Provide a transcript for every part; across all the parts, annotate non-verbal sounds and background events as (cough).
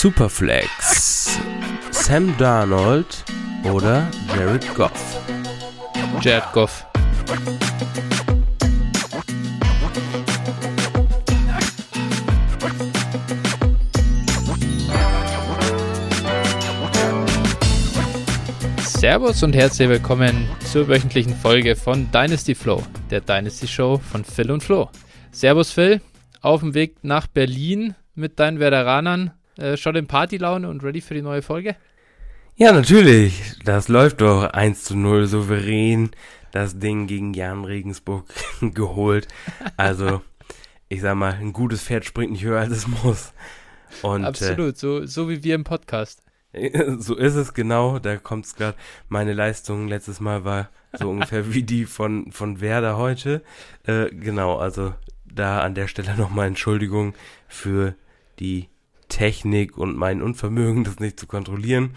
Superflex. Sam Darnold oder Jared Goff? Jared Goff. Servus und herzlich willkommen zur wöchentlichen Folge von Dynasty Flow, der Dynasty Show von Phil und Flo. Servus Phil, auf dem Weg nach Berlin mit deinen Veteranern, äh, schon in Partylaune und ready für die neue Folge? Ja, natürlich. Das läuft doch 1 zu 0 souverän. Das Ding gegen Jan Regensburg (laughs) geholt. Also, ich sag mal, ein gutes Pferd springt nicht höher, als es muss. Und, Absolut, äh, so, so wie wir im Podcast. (laughs) So ist es genau, da kommt es gerade. Meine Leistung letztes Mal war so (laughs) ungefähr wie die von, von Werder heute. Äh, genau, also da an der Stelle nochmal Entschuldigung für die Technik und mein Unvermögen, das nicht zu kontrollieren.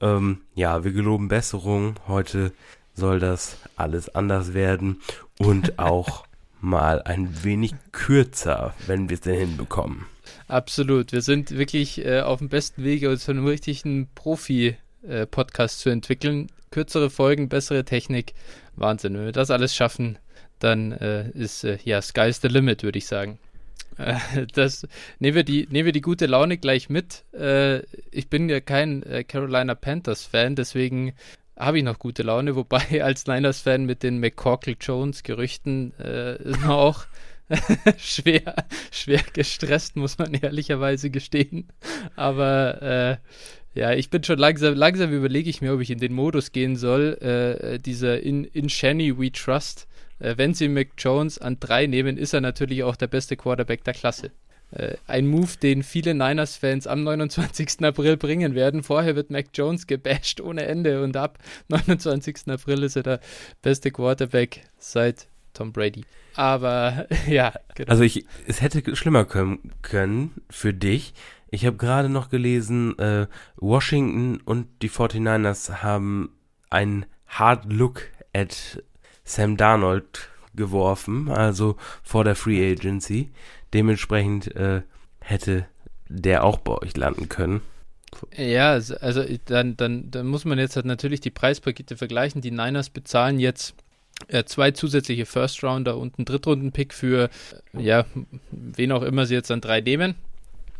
Ähm, ja, wir geloben Besserung. Heute soll das alles anders werden und (laughs) auch mal ein wenig kürzer, wenn wir es denn hinbekommen. Absolut. Wir sind wirklich äh, auf dem besten Wege, uns zu einem richtigen Profi-Podcast äh, zu entwickeln. Kürzere Folgen, bessere Technik. Wahnsinn. Wenn wir das alles schaffen, dann äh, ist äh, ja Sky's the limit, würde ich sagen. Äh, (laughs) das nehmen wir die nehmen wir die gute Laune gleich mit. Äh, ich bin ja kein Carolina Panthers Fan, deswegen habe ich noch gute Laune, wobei (laughs) als Niners Fan mit den McCorkle Jones Gerüchten ist man auch (laughs) schwer, schwer gestresst, muss man ehrlicherweise gestehen. Aber äh, ja, ich bin schon langsam, langsam überlege ich mir, ob ich in den Modus gehen soll. Äh, dieser in, in Shanny We Trust. Äh, wenn sie Mac Jones an drei nehmen, ist er natürlich auch der beste Quarterback der Klasse. Äh, ein Move, den viele Niners-Fans am 29. April bringen werden. Vorher wird Mac Jones gebasht ohne Ende und ab 29. April ist er der beste Quarterback seit Tom Brady. Aber (laughs) ja, genau. Also ich, es hätte schlimmer können, können für dich. Ich habe gerade noch gelesen, äh, Washington und die 49ers haben einen Hard Look at Sam Darnold geworfen, also vor der Free Agency. Dementsprechend äh, hätte der auch bei euch landen können. Ja, also dann, dann, dann muss man jetzt halt natürlich die Preispakete vergleichen. Die Niners bezahlen jetzt äh, zwei zusätzliche First Rounder und einen Drittrunden-Pick für, äh, ja, wen auch immer sie jetzt an drei nehmen.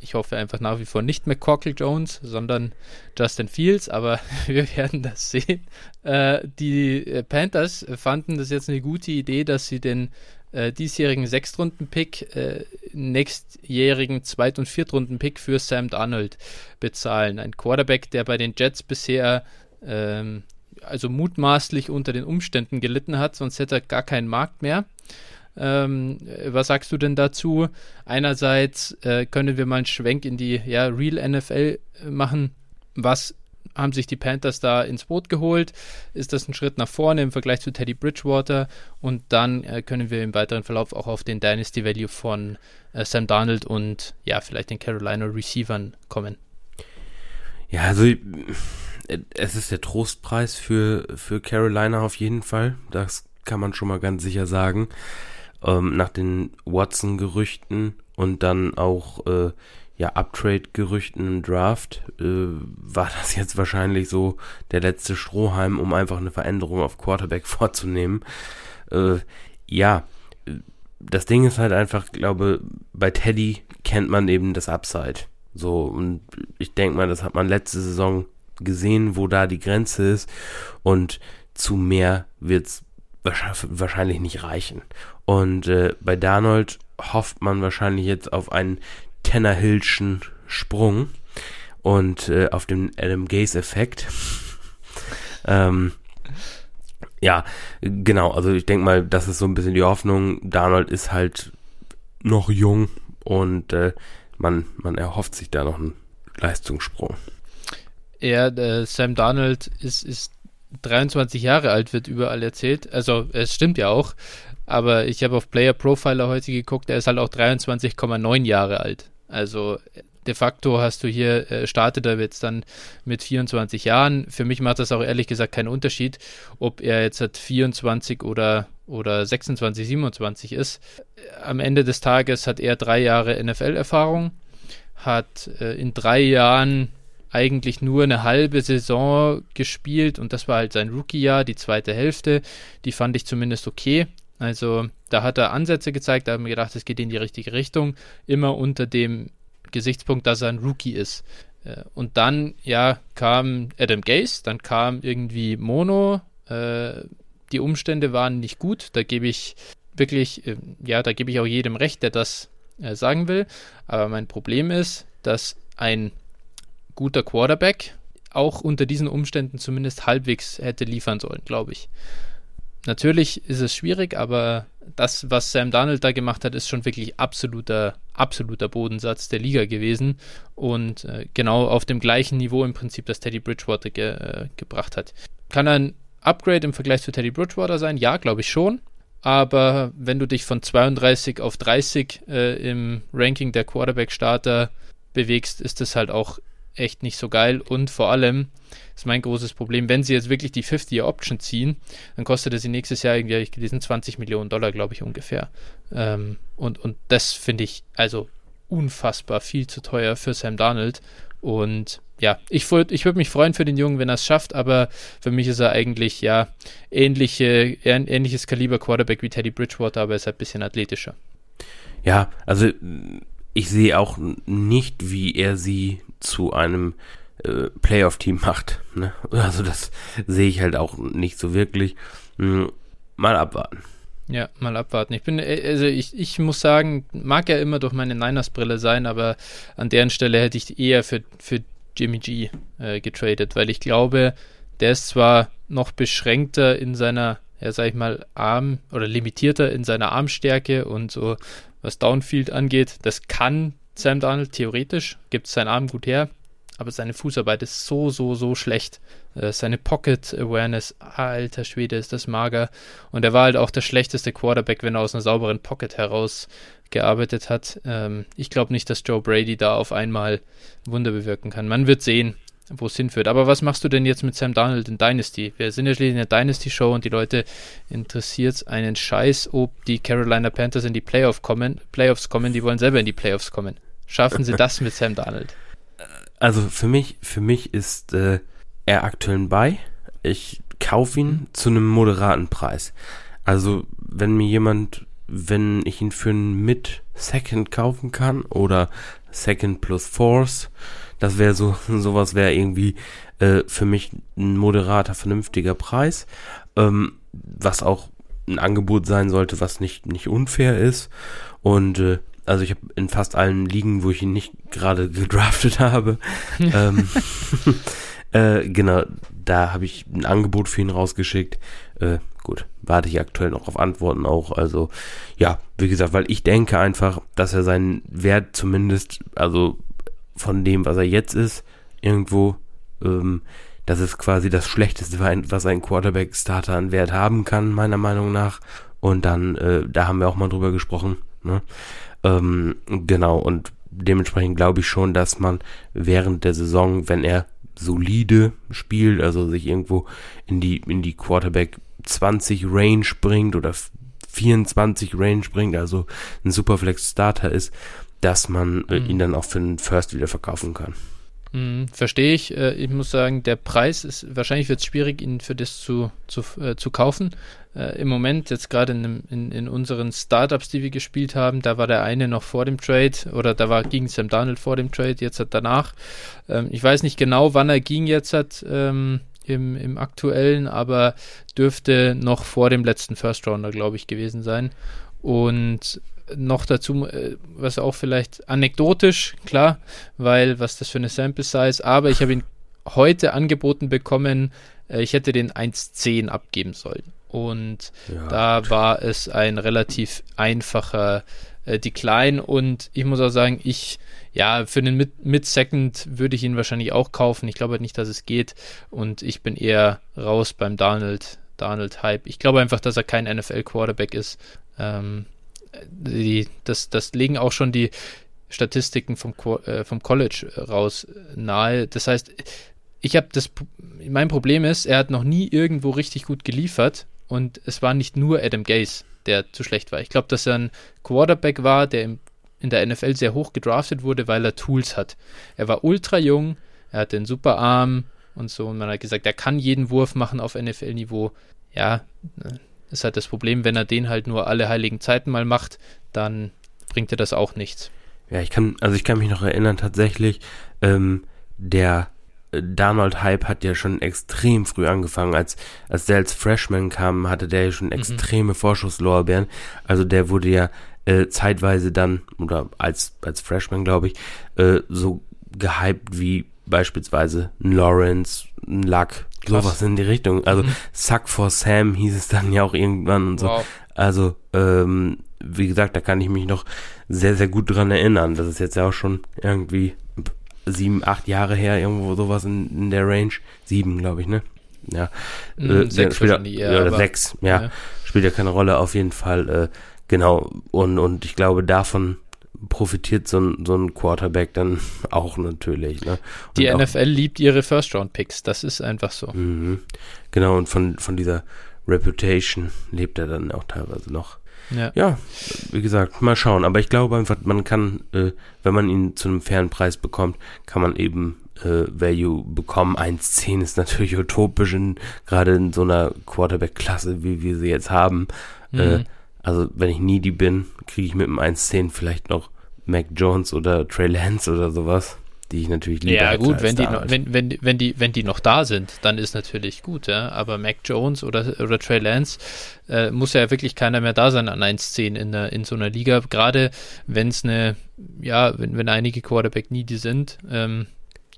Ich hoffe einfach nach wie vor nicht McCorkle Jones, sondern Justin Fields, aber (laughs) wir werden das sehen. Äh, die äh, Panthers fanden das jetzt eine gute Idee, dass sie den äh, diesjährigen Sechstrunden-Pick, äh, nächstjährigen Zweit- und Viertrunden-Pick für Sam Darnold bezahlen. Ein Quarterback, der bei den Jets bisher ähm, also mutmaßlich unter den Umständen gelitten hat, sonst hätte er gar keinen Markt mehr. Ähm, was sagst du denn dazu? Einerseits äh, können wir mal einen Schwenk in die ja, Real NFL äh, machen. Was haben sich die Panthers da ins Boot geholt? Ist das ein Schritt nach vorne im Vergleich zu Teddy Bridgewater? Und dann äh, können wir im weiteren Verlauf auch auf den Dynasty Value von äh, Sam Darnold und ja, vielleicht den Carolina Receivern kommen. Ja, also es ist der Trostpreis für, für Carolina auf jeden Fall. Das kann man schon mal ganz sicher sagen. Ähm, nach den Watson-Gerüchten und dann auch äh, ja, Uptrade-Gerüchten im Draft äh, war (laughs) das jetzt wahrscheinlich so der letzte Strohhalm, um einfach eine Veränderung auf Quarterback (laughs) vorzunehmen. Äh, ja, das Ding ist halt einfach, glaube, bei Teddy kennt man eben das Upside. So, und ich denke mal, das hat man letzte Saison gesehen, wo da die Grenze ist und zu mehr wird es wahrscheinlich nicht reichen. Und äh, bei Darnold hofft man wahrscheinlich jetzt auf einen Tennerhillschen Sprung und äh, auf den Adam Gaze-Effekt. (laughs) ähm, ja, genau, also ich denke mal, das ist so ein bisschen die Hoffnung. Darnold ist halt noch jung und äh, man, man erhofft sich da noch einen Leistungssprung. Ja, Sam Darnold ist, ist 23 Jahre alt, wird überall erzählt. Also es stimmt ja auch. Aber ich habe auf Player Profiler heute geguckt, er ist halt auch 23,9 Jahre alt. Also de facto hast du hier, äh, startet er jetzt dann mit 24 Jahren. Für mich macht das auch ehrlich gesagt keinen Unterschied, ob er jetzt hat 24 oder, oder 26, 27 ist. Am Ende des Tages hat er drei Jahre NFL-Erfahrung hat äh, in drei Jahren eigentlich nur eine halbe Saison gespielt und das war halt sein Rookie-Jahr, die zweite Hälfte. Die fand ich zumindest okay. Also da hat er Ansätze gezeigt, da haben wir gedacht, es geht in die richtige Richtung. Immer unter dem Gesichtspunkt, dass er ein Rookie ist. Äh, und dann, ja, kam Adam Gase, dann kam irgendwie Mono. Äh, die Umstände waren nicht gut. Da gebe ich wirklich, äh, ja, da gebe ich auch jedem recht, der das sagen will. Aber mein Problem ist, dass ein guter Quarterback auch unter diesen Umständen zumindest halbwegs hätte liefern sollen, glaube ich. Natürlich ist es schwierig, aber das, was Sam Darnold da gemacht hat, ist schon wirklich absoluter, absoluter Bodensatz der Liga gewesen und äh, genau auf dem gleichen Niveau im Prinzip, das Teddy Bridgewater ge, äh, gebracht hat. Kann ein Upgrade im Vergleich zu Teddy Bridgewater sein? Ja, glaube ich schon. Aber wenn du dich von 32 auf 30 äh, im Ranking der Quarterback-Starter bewegst, ist das halt auch echt nicht so geil. Und vor allem ist mein großes Problem, wenn sie jetzt wirklich die 50-Year-Option ziehen, dann kostet es sie nächstes Jahr irgendwie, ich gelesen, 20 Millionen Dollar, glaube ich, ungefähr. Ähm, und, und das finde ich also unfassbar viel zu teuer für Sam Darnold. Und ja, ich würde ich würd mich freuen für den Jungen, wenn er es schafft, aber für mich ist er eigentlich ja ähnliche, ähnliches Kaliber Quarterback wie Teddy Bridgewater, aber er ist halt ein bisschen athletischer. Ja, also ich sehe auch nicht, wie er sie zu einem äh, Playoff-Team macht. Ne? (laughs) Also das sehe ich halt auch nicht so wirklich. Hm, mal abwarten. Ja, mal abwarten. Ich bin, äh, also ich, ich muss sagen, mag ja immer durch meine Niners-Brille sein, aber an deren Stelle hätte ich eher für, für Jimmy G äh, getradet, weil ich glaube, der ist zwar noch beschränkter in seiner, ja, sag ich mal, Arm oder limitierter in seiner Armstärke und so, was Downfield angeht. Das kann Sam Darnold theoretisch, gibt seinen Arm gut her, aber seine Fußarbeit ist so, so, so schlecht. Äh, seine Pocket Awareness, alter Schwede, ist das mager. Und er war halt auch der schlechteste Quarterback, wenn er aus einer sauberen Pocket heraus gearbeitet hat. Ähm, ich glaube nicht, dass Joe Brady da auf einmal Wunder bewirken kann. Man wird sehen, wo es hinführt. Aber was machst du denn jetzt mit Sam Darnold in Dynasty? Wir sind ja schließlich in der Dynasty-Show und die Leute interessiert einen Scheiß, ob die Carolina Panthers in die Playoff kommen, Playoffs kommen. Die wollen selber in die Playoffs kommen. Schaffen sie das mit Sam Darnold? Also für mich, für mich ist äh, er aktuell bei. Ich kaufe ihn mhm. zu einem moderaten Preis. Also wenn mir jemand, wenn ich ihn für einen Mid-Second kaufen kann oder Second plus Force, das wäre so, (laughs) sowas wäre irgendwie äh, für mich ein moderater, vernünftiger Preis, ähm, was auch ein Angebot sein sollte, was nicht, nicht unfair ist. Und äh, also ich habe in fast allen Ligen, wo ich ihn nicht gerade (laughs) gedraftet habe, (laughs) ähm, äh, genau, da habe ich ein Angebot für ihn rausgeschickt. Äh, gut, warte ich aktuell noch auf Antworten auch. Also ja, wie gesagt, weil ich denke einfach, dass er seinen Wert zumindest, also von dem, was er jetzt ist, irgendwo, ähm, das ist quasi das Schlechteste, was ein Quarterback-Starter an Wert haben kann, meiner Meinung nach. Und dann, äh, da haben wir auch mal drüber gesprochen. Ne? Ähm, genau, und dementsprechend glaube ich schon, dass man während der Saison, wenn er solide spielt, also sich irgendwo in die, in die Quarterback 20 Range bringt oder 24 Range bringt, also ein Superflex Starter ist, dass man äh, mhm. ihn dann auch für den First wieder verkaufen kann. Mhm, verstehe ich. Äh, ich muss sagen, der Preis ist, wahrscheinlich wird es schwierig, ihn für das zu, zu, äh, zu kaufen. Äh, Im Moment, jetzt gerade in, in, in, unseren Startups, die wir gespielt haben, da war der eine noch vor dem Trade oder da war gegen Sam Donald vor dem Trade, jetzt hat danach. Ähm, ich weiß nicht genau, wann er ging jetzt hat. Ähm, im, im aktuellen, aber dürfte noch vor dem letzten First Rounder, glaube ich, gewesen sein. Und noch dazu, äh, was auch vielleicht anekdotisch, klar, weil was das für eine Sample Size, aber ich habe ihn heute angeboten bekommen, äh, ich hätte den 1.10 abgeben sollen. Und ja, da gut. war es ein relativ einfacher äh, Decline und ich muss auch sagen, ich, ja, für den Mid-Second würde ich ihn wahrscheinlich auch kaufen. Ich glaube nicht, dass es geht und ich bin eher raus beim Donald, Donald Hype. Ich glaube einfach, dass er kein NFL-Quarterback ist. Ähm, die, das, das legen auch schon die Statistiken vom, äh, vom College raus nahe. Das heißt, ich habe das, mein Problem ist, er hat noch nie irgendwo richtig gut geliefert und es war nicht nur Adam Gase, der zu schlecht war. Ich glaube, dass er ein Quarterback war, der im in der NFL sehr hoch gedraftet wurde, weil er Tools hat. Er war ultra jung, er hatte einen super Arm und so. Und man hat gesagt, er kann jeden Wurf machen auf NFL-Niveau. Ja, ist halt das Problem, wenn er den halt nur alle heiligen Zeiten mal macht, dann bringt er das auch nichts. Ja, ich kann, also ich kann mich noch erinnern, tatsächlich, ähm, der äh, Darnold-Hype hat ja schon extrem früh angefangen. Als, als der als Freshman kam, hatte der ja schon mhm. extreme mhm. Vorschusslorbeeren. Also der wurde ja äh, zeitweise dann, oder als, als Freshman, glaube ich, äh, so gehypt wie beispielsweise ein Lawrence, ein Luck, Krass. sowas in die Richtung. Also mhm. Suck for Sam hieß es dann ja auch irgendwann und so. Wow. Also, ähm, wie gesagt, da kann ich mich noch sehr, sehr gut dran erinnern. Das ist jetzt ja auch schon irgendwie sieben, acht Jahre her, irgendwo sowas in, in der Range. Sieben, glaube ich, ne? Ja. Mm, äh, sechs spielt ja, eher, oder sechs, ja, ja, Spielt ja keine Rolle, auf jeden Fall. Äh, genau. Und, und ich glaube, davon profitiert so ein, so ein Quarterback dann (laughs) auch natürlich. Ne? Die NFL liebt ihre First-Round-Picks, das ist einfach so. Mhm. Genau, und von, von dieser Reputation lebt er dann auch teilweise noch. Ja. ja, wie gesagt, mal schauen. Aber ich glaube einfach, man kann, äh, wenn man ihn zu einem fairen Preis bekommt, kann man eben äh, Value bekommen. 1,10 ist natürlich utopisch, in, gerade in so einer Quarterback-Klasse, wie wir sie jetzt haben. Äh, mhm. Äh, also, wenn ich needy bin, kriege ich mit dem 1,10 vielleicht noch Mac Jones oder Trey Lance oder sowas die ich natürlich lieber Ja, gut, wenn die, noch, wenn, wenn, wenn, die, wenn die noch da sind, dann ist natürlich gut, ja. Aber Mac Jones oder, oder Trey Lance äh, muss ja wirklich keiner mehr da sein an 1-10 in, in so einer Liga. Gerade wenn es eine, ja, wenn, wenn einige Quarterback needy sind. Ähm,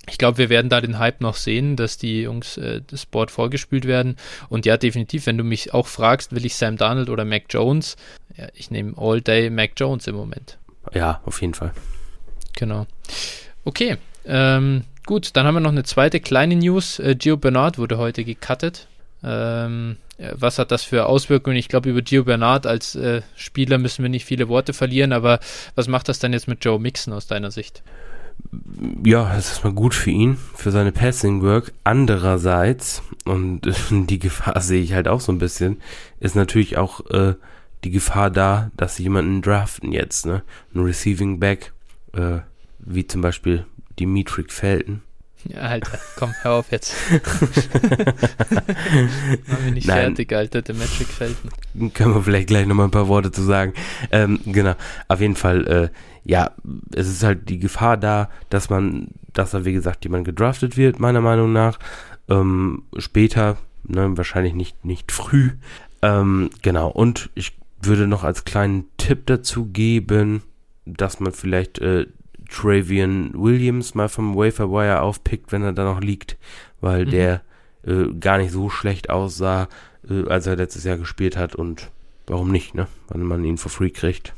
ich glaube, wir werden da den Hype noch sehen, dass die Jungs äh, das Board vorgespielt werden. Und ja, definitiv, wenn du mich auch fragst, will ich Sam Darnold oder Mac Jones? Ja, ich nehme All Day Mac Jones im Moment. Ja, auf jeden Fall. Genau. Okay, ähm, gut, dann haben wir noch eine zweite kleine News. Äh, Gio Bernard wurde heute gecuttet. Ähm, was hat das für Auswirkungen? Ich glaube, über Gio Bernard als äh, Spieler müssen wir nicht viele Worte verlieren, aber was macht das dann jetzt mit Joe Mixon aus deiner Sicht? Ja, das ist mal gut für ihn, für seine Passing Work. Andererseits, und (laughs) die Gefahr sehe ich halt auch so ein bisschen, ist natürlich auch äh, die Gefahr da, dass sie jemanden draften jetzt, ne? Ein Receiving Back, äh, wie zum Beispiel Dimitri Felten. Ja, Alter, komm, hör auf jetzt. (laughs) Mach mich nicht Nein. fertig, Alter, Dimitri Felten. Können wir vielleicht gleich nochmal ein paar Worte zu sagen. Ähm, genau, auf jeden Fall, äh, ja, es ist halt die Gefahr da, dass man, dass da wie gesagt jemand gedraftet wird, meiner Meinung nach. Ähm, später, ne, wahrscheinlich nicht, nicht früh. Ähm, genau, und ich würde noch als kleinen Tipp dazu geben, dass man vielleicht äh, Travian Williams mal vom Waferwire aufpickt, wenn er da noch liegt, weil mhm. der äh, gar nicht so schlecht aussah, äh, als er letztes Jahr gespielt hat und warum nicht, ne? Wenn man ihn for free kriegt.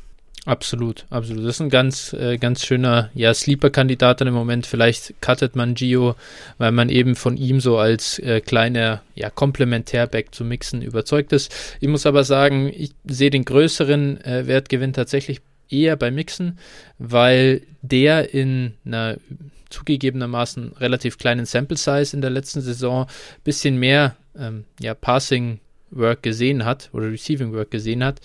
Absolut, absolut. Das ist ein ganz, äh, ganz schöner, ja, Sleeper-Kandidat im Moment. Vielleicht cuttet man Gio, weil man eben von ihm so als äh, kleiner, ja, Komplementärback zu mixen überzeugt ist. Ich muss aber sagen, ich sehe den größeren äh, Wertgewinn tatsächlich eher bei Mixen, weil der in einer zugegebenermaßen relativ kleinen Sample Size in der letzten Saison ein bisschen mehr ähm, ja, Passing Work gesehen hat oder Receiving Work gesehen hat.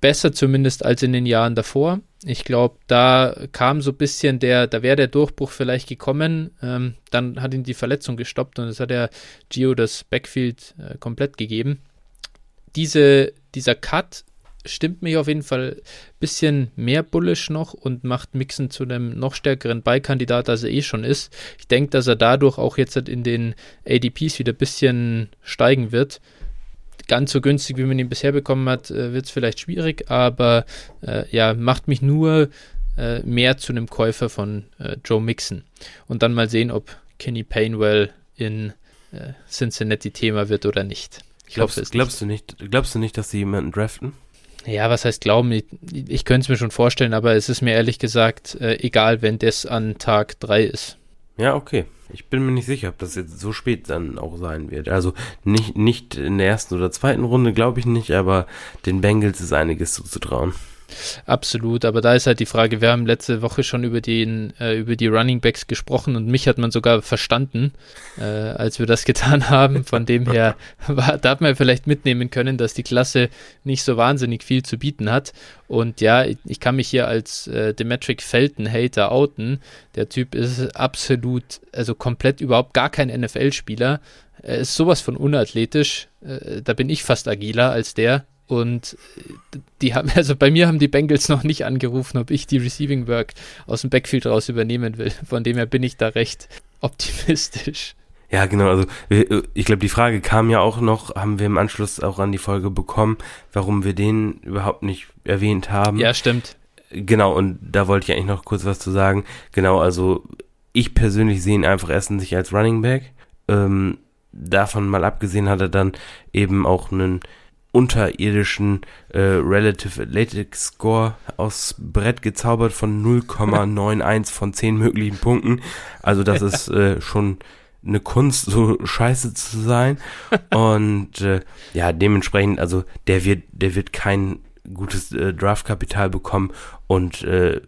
Besser zumindest als in den Jahren davor. Ich glaube, da kam so ein bisschen der, da wäre der Durchbruch vielleicht gekommen. Ähm, dann hat ihn die Verletzung gestoppt und es hat der Gio das Backfield äh, komplett gegeben. Diese, dieser Cut stimmt mich auf jeden Fall ein bisschen mehr bullish noch und macht Mixon zu einem noch stärkeren Beikandidat, als er eh schon ist. Ich denke, dass er dadurch auch jetzt in den ADPs wieder ein bisschen steigen wird. Ganz so günstig, wie man ihn bisher bekommen hat, äh, wird es vielleicht schwierig, aber äh, ja, macht mich nur äh, mehr zu einem Käufer von äh, Joe Mixon. Und dann mal sehen, ob Kenny Painwell in äh, Cincinnati Thema wird oder nicht. Ich glaubst, hoffe, glaubst du nicht, glaubst du nicht, dass sie jemanden draften? Ja, was heißt glauben? Ich, ich könnte es mir schon vorstellen, aber es ist mir ehrlich gesagt äh, egal, wenn das an Tag 3 ist. Ja, okay. Ich bin mir nicht sicher, ob das jetzt so spät dann auch sein wird. Also nicht, nicht in der ersten oder zweiten Runde, glaube ich nicht, aber den Bengals ist einiges zuzutrauen. Absolut, aber da ist halt die Frage, wir haben letzte Woche schon über, den, äh, über die Running Backs gesprochen und mich hat man sogar verstanden, äh, als wir das (laughs) getan haben. Von dem her (laughs) war, da hat man vielleicht mitnehmen können, dass die Klasse nicht so wahnsinnig viel zu bieten hat. Und ja, ich kann mich hier als äh, Demetric Felton-Hater outen. Der Typ ist absolut, also komplett überhaupt gar kein NFL-Spieler. Er ist sowas von unathletisch. Äh, da bin ich fast agiler als der. Und äh, die haben, (laughs) also bei mir haben die Bengals noch nicht angerufen, ob ich die Receiving Work aus dem Backfield raus übernehmen will. Von dem her bin ich da recht optimistisch. Ja, genau. Also ich glaube, die Frage kam ja auch noch, haben wir im Anschluss auch an die Folge bekommen, warum wir den überhaupt nicht erwähnt haben. Ja, stimmt. Genau, und da wollte ich eigentlich noch kurz was zu sagen. Genau, also ich persönlich sehe ihn einfach erstens nicht als Running Back. Ähm, davon mal abgesehen hat er dann eben auch einen unterirdischen äh, Relative Athletic Score aus Brett gezaubert von 0,91 von 10 möglichen Punkten. Also das (laughs) ist äh, schon eine Kunst, so scheiße zu sein. Und äh, ja, dementsprechend, also der wird, der wird kein gutes äh, Draftkapital bekommen und äh,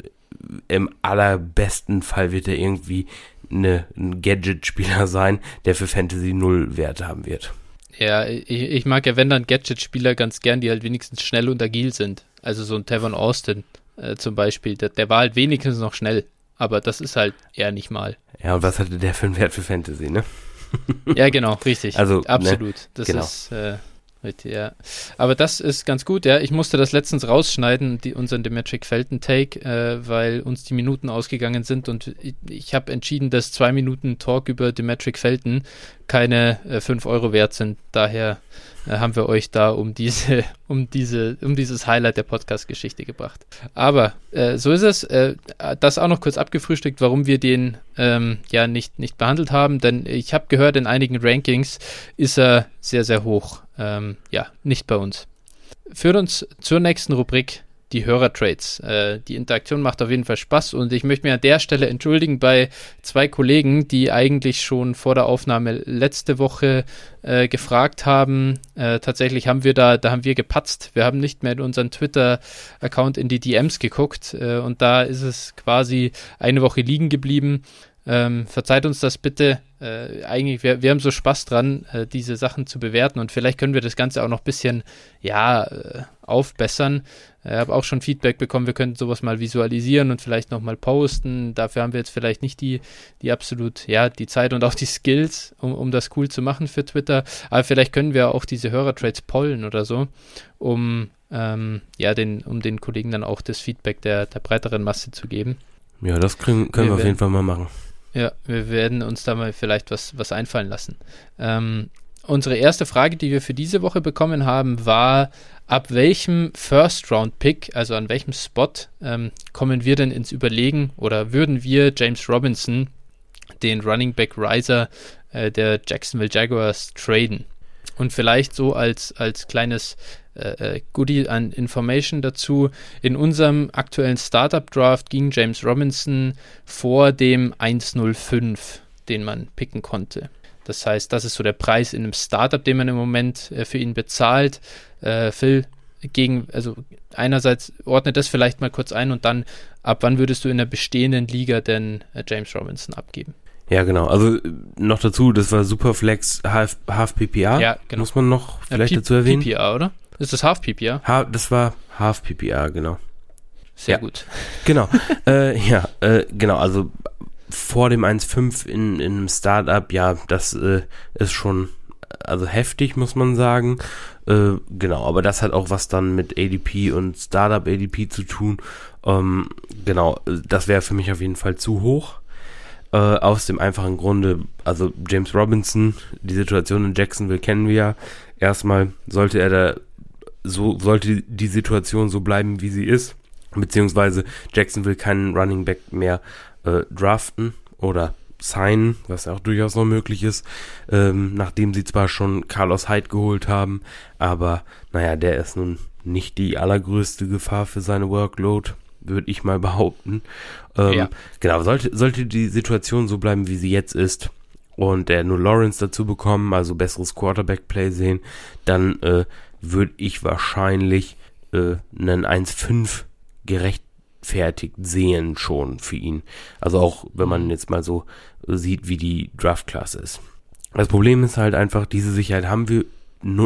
im allerbesten Fall wird er irgendwie eine, ein Gadget-Spieler sein, der für Fantasy null Werte haben wird. Ja, ich, ich mag ja, wenn dann Gadget-Spieler ganz gern, die halt wenigstens schnell und agil sind. Also so ein Tevon Austin äh, zum Beispiel, der, der war halt wenigstens noch schnell. Aber das ist halt eher nicht mal. Ja, und was hatte der für einen Wert für Fantasy, ne? ja, genau, richtig. (laughs) Also, ne, absolut. Ne? Das genau. ist äh, richtig, ja. Aber das ist ganz gut, ja. Ich musste das letztens rausschneiden, die, unseren Demetric Felton Take, äh, weil uns die Minuten ausgegangen sind und ich, ich habe entschieden, dass zwei Minuten Talk über Demetric Felton keine äh, 5 Euro wert sind. Daher äh, haben wir euch da um diese, (laughs) um diese, um dieses Highlight der Podcast-Geschichte gebracht. Aber äh, so ist es. Äh, das auch noch kurz abgefrühstückt, warum wir den ähm, ja nicht, nicht behandelt haben, denn ich habe gehört, in einigen Rankings ist er sehr, sehr hoch. Ähm, ja, nicht bei uns. Führt uns zur nächsten Rubrik, die Hörertrades. Äh, die Interaktion macht auf jeden Fall Spaß und ich möchte mich an der Stelle entschuldigen bei zwei Kollegen, die eigentlich schon vor der Aufnahme letzte Woche äh, gefragt haben. Äh, tatsächlich haben wir da, da haben wir gepatzt. Wir haben nicht mehr in unseren Twitter-Account in die DMs geguckt äh, und da ist es quasi eine Woche liegen geblieben. Ähm, verzeiht uns das bitte. Äh, eigentlich, wir, wir haben so Spaß dran, äh, diese Sachen zu bewerten und vielleicht können wir das Ganze auch noch ein bisschen, ja, äh, aufbessern. Ich habe auch schon Feedback bekommen, wir könnten sowas mal visualisieren und vielleicht nochmal posten. Dafür haben wir jetzt vielleicht nicht die, die absolut, ja, die Zeit und auch die Skills, um, um das cool zu machen für Twitter. Aber vielleicht können wir auch diese Hörertrades pollen oder so, um, ähm, ja, den, um den Kollegen dann auch das Feedback der, der breiteren Masse zu geben. Ja, das können, können wir, wir auf jeden Fall mal machen. Ja, wir werden uns da mal vielleicht was, was einfallen lassen. Ähm, unsere erste Frage, die wir für diese Woche bekommen haben, war, ab welchem First-Round-Pick, also an welchem Spot, ähm, kommen wir denn ins Überlegen oder würden wir James Robinson, den Running Back Riser äh, der Jacksonville Jaguars, traden? Und vielleicht so als, als kleines äh, äh, Goodie an Information dazu. In unserem aktuellen Startup Draft ging James Robinson vor dem 105, den man picken konnte. Das heißt, das ist so der Preis in einem Startup, den man im Moment äh, für ihn bezahlt. Äh, Phil, gegen, also einerseits ordnet das vielleicht mal kurz ein und dann, ab wann würdest du in der bestehenden Liga denn äh, James Robinson abgeben? Ja, genau. Also noch dazu, das war Superflex Half, Half PPA. Ja, genau. Muss man noch vielleicht ja, dazu erwähnen? PPA, oder? Ist das Half PPA? Ha das war Half PPA, genau. Sehr ja. gut. Genau. (laughs) äh, ja, äh, genau. Also vor dem 1.5 in, in einem Startup, ja, das äh, ist schon also heftig, muss man sagen. Äh, genau, aber das hat auch was dann mit ADP und Startup ADP zu tun. Ähm, genau, das wäre für mich auf jeden Fall zu hoch. Äh, aus dem einfachen Grunde, also James Robinson, die Situation in Jacksonville kennen wir ja. Erstmal sollte er da so sollte die Situation so bleiben, wie sie ist, beziehungsweise Jackson will keinen Running Back mehr äh, draften oder signen, was ja auch durchaus noch möglich ist, ähm, nachdem sie zwar schon Carlos Hyde geholt haben, aber naja, der ist nun nicht die allergrößte Gefahr für seine Workload, würde ich mal behaupten. Ähm, ja. Genau, sollte, sollte die Situation so bleiben, wie sie jetzt ist, und der nur Lawrence dazu bekommen, also besseres Quarterback-Play sehen, dann äh, würde ich wahrscheinlich äh, einen 1,5 gerechtfertigt sehen schon für ihn. Also auch wenn man jetzt mal so sieht, wie die Draft-Klasse ist. Das Problem ist halt einfach, diese Sicherheit haben wir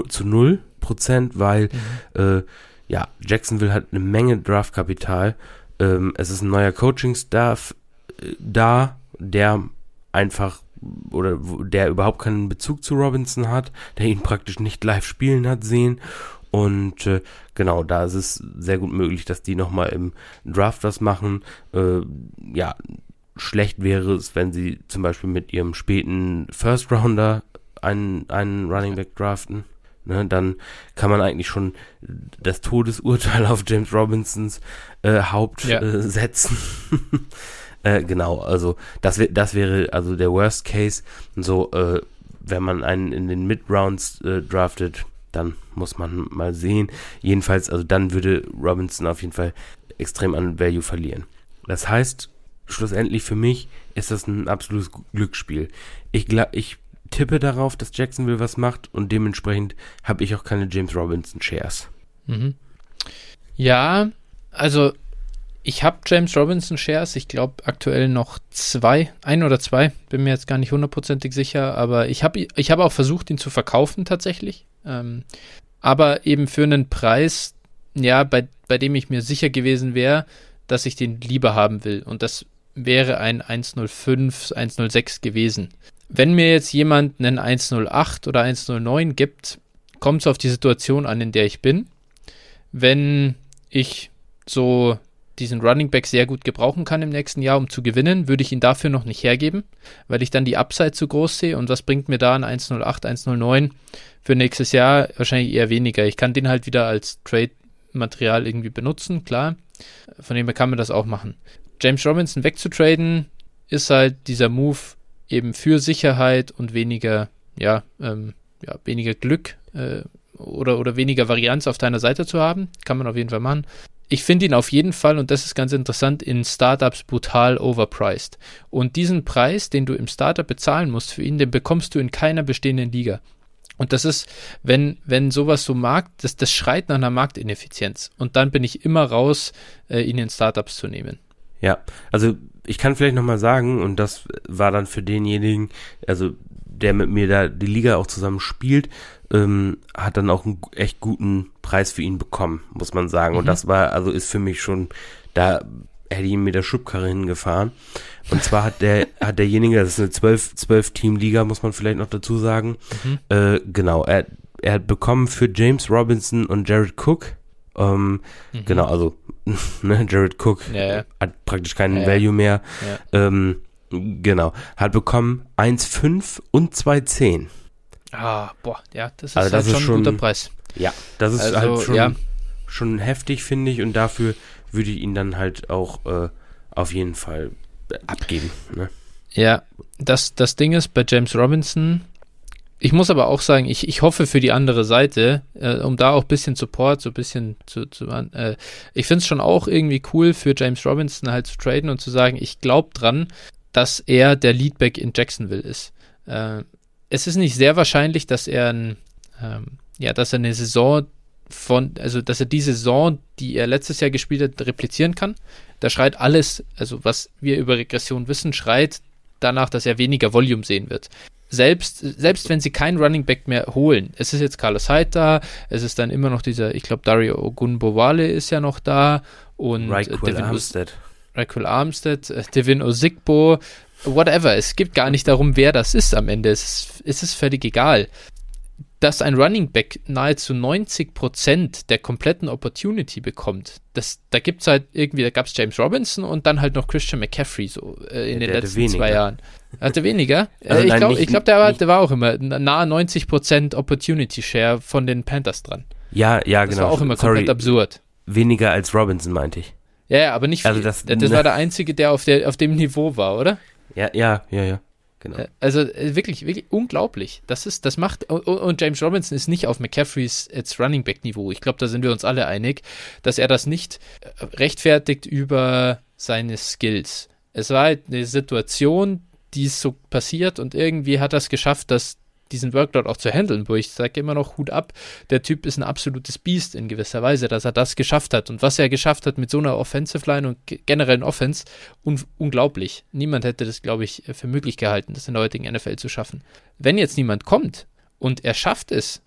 zu null Prozent, weil mhm. äh, ja, Jacksonville hat eine Menge Draftkapital. Ähm, es ist ein neuer Coaching-Staff äh, da, der einfach oder der überhaupt keinen Bezug zu Robinson hat, der ihn praktisch nicht live spielen hat sehen. Und äh, genau, da ist es sehr gut möglich, dass die nochmal im Draft was machen. Äh, ja, schlecht wäre es, wenn sie zum Beispiel mit ihrem späten First Rounder einen, einen Running Back draften. Ne, dann kann man eigentlich schon das Todesurteil auf James Robinsons äh, Haupt ja. äh, setzen. (laughs) äh, genau, also das, das wäre also der Worst Case. So, äh, wenn man einen in den Mid-Rounds äh, draftet, dann muss man mal sehen. Jedenfalls, also dann würde Robinson auf jeden Fall extrem an Value verlieren. Das heißt, schlussendlich für mich ist das ein absolutes Glücksspiel. Ich, ich tippe darauf, dass Jacksonville was macht und dementsprechend habe ich auch keine James Robinson Shares. Mhm. Ja, also ich habe James Robinson Shares, ich glaube aktuell noch zwei, ein oder zwei, bin mir jetzt gar nicht hundertprozentig sicher, aber ich habe ich hab auch versucht, ihn zu verkaufen tatsächlich. Ähm, aber eben für einen Preis, ja, bei, bei dem ich mir sicher gewesen wäre, dass ich den lieber haben will. Und das wäre ein 105, 106 gewesen. Wenn mir jetzt jemand einen 108 oder 109 gibt, kommt es auf die Situation an, in der ich bin. Wenn ich so diesen Running Back sehr gut gebrauchen kann im nächsten Jahr, um zu gewinnen, würde ich ihn dafür noch nicht hergeben, weil ich dann die Upside zu groß sehe. Und was bringt mir da ein 108, 109 für nächstes Jahr? Wahrscheinlich eher weniger. Ich kann den halt wieder als Trade-Material irgendwie benutzen, klar. Von dem her kann man das auch machen. James Robinson wegzutraden, ist halt dieser Move eben für Sicherheit und weniger, ja, ähm, ja weniger Glück äh, oder, oder weniger Varianz auf deiner Seite zu haben. Kann man auf jeden Fall machen. Ich finde ihn auf jeden Fall, und das ist ganz interessant, in Startups brutal overpriced. Und diesen Preis, den du im Startup bezahlen musst für ihn, den bekommst du in keiner bestehenden Liga. Und das ist, wenn, wenn sowas so Markt, das, das schreit nach einer Marktineffizienz. Und dann bin ich immer raus, äh, ihn in Startups zu nehmen. Ja, also ich kann vielleicht nochmal sagen, und das war dann für denjenigen, also der mit mir da die Liga auch zusammen spielt, ähm, hat dann auch einen echt guten Preis für ihn bekommen, muss man sagen. Mhm. Und das war, also ist für mich schon, da hätte ich ihn mit der Schubkarre hingefahren. Und zwar hat der, (laughs) hat derjenige, das ist eine 12, 12 Team Liga, muss man vielleicht noch dazu sagen. Mhm. Äh, genau, er, er hat bekommen für James Robinson und Jared Cook ähm, mhm. Genau, also (laughs) ne, Jared Cook ja, ja. hat praktisch keinen ja, Value mehr. Ähm, genau, hat bekommen 1,5 und 2,10. Ah, boah, ja, das ist, also das halt ist schon ein guter Preis. Ja, das ist also, halt schon, schon heftig, finde ich, und dafür würde ich ihn dann halt auch äh, auf jeden Fall abgeben. Ne? Ja, das, das Ding ist bei James Robinson, ich muss aber auch sagen, ich, ich hoffe für die andere Seite, äh, um da auch ein bisschen Support, so ein bisschen zu, zu äh, ich finde es schon auch irgendwie cool für James Robinson halt zu traden und zu sagen, ich glaube dran, dass er der Leadback in Jacksonville ist. Äh, es ist nicht sehr wahrscheinlich, dass er ein, ähm, ja, dass er eine Saison von, also dass er die Saison, die er letztes Jahr gespielt hat, replizieren kann. Da schreit alles, also was wir über Regression wissen, schreit danach, dass er weniger Volume sehen wird selbst, selbst wenn sie keinen Running Back mehr holen, es ist jetzt Carlos Hyde da, es ist dann immer noch dieser, ich glaube, Dario Ogunbowale ist ja noch da und Raquel Armstead. Raquel Armstead, äh, Devin Osigbo, whatever. Es geht gar nicht darum, wer das ist am Ende. Es ist, es ist völlig egal dass ein Running Back nahezu 90% der kompletten Opportunity bekommt. Das, da gibt es halt irgendwie, da gab es James Robinson und dann halt noch Christian McCaffrey so äh, in ja, den letzten zwei Jahren. Hatte weniger? (laughs) Also äh, ich glaube, glaub, der, war, der war auch immer nahe 90% Opportunity Share von den Panthers dran. Ja, ja, das genau. Das war auch immer Sorry, komplett absurd. Weniger als Robinson, meinte ich. Ja, ja aber nicht also viel. Also das, das war der Einzige, der auf, der auf dem Niveau war, oder? Ja, ja, ja, ja. Genau. Äh, also äh, wirklich, wirklich unglaublich. Das ist, das macht und James Robinson ist nicht auf McCaffreys jetzt Running Back Niveau. Ich glaube, da sind wir uns alle einig, dass er das nicht äh, rechtfertigt über seine Skills. Es war halt eine Situation, die ist so passiert und irgendwie hat er es geschafft, dass diesen Workload auch zu handeln, wo ich sage immer noch Hut ab, der Typ ist ein absolutes Biest in gewisser Weise, dass er das geschafft hat. Und was er geschafft hat mit so einer Offensive Line und generellen Offense, un unglaublich. Niemand hätte das, glaube ich, für möglich gehalten, das in der heutigen NFL zu schaffen. Wenn jetzt niemand kommt und er schafft es,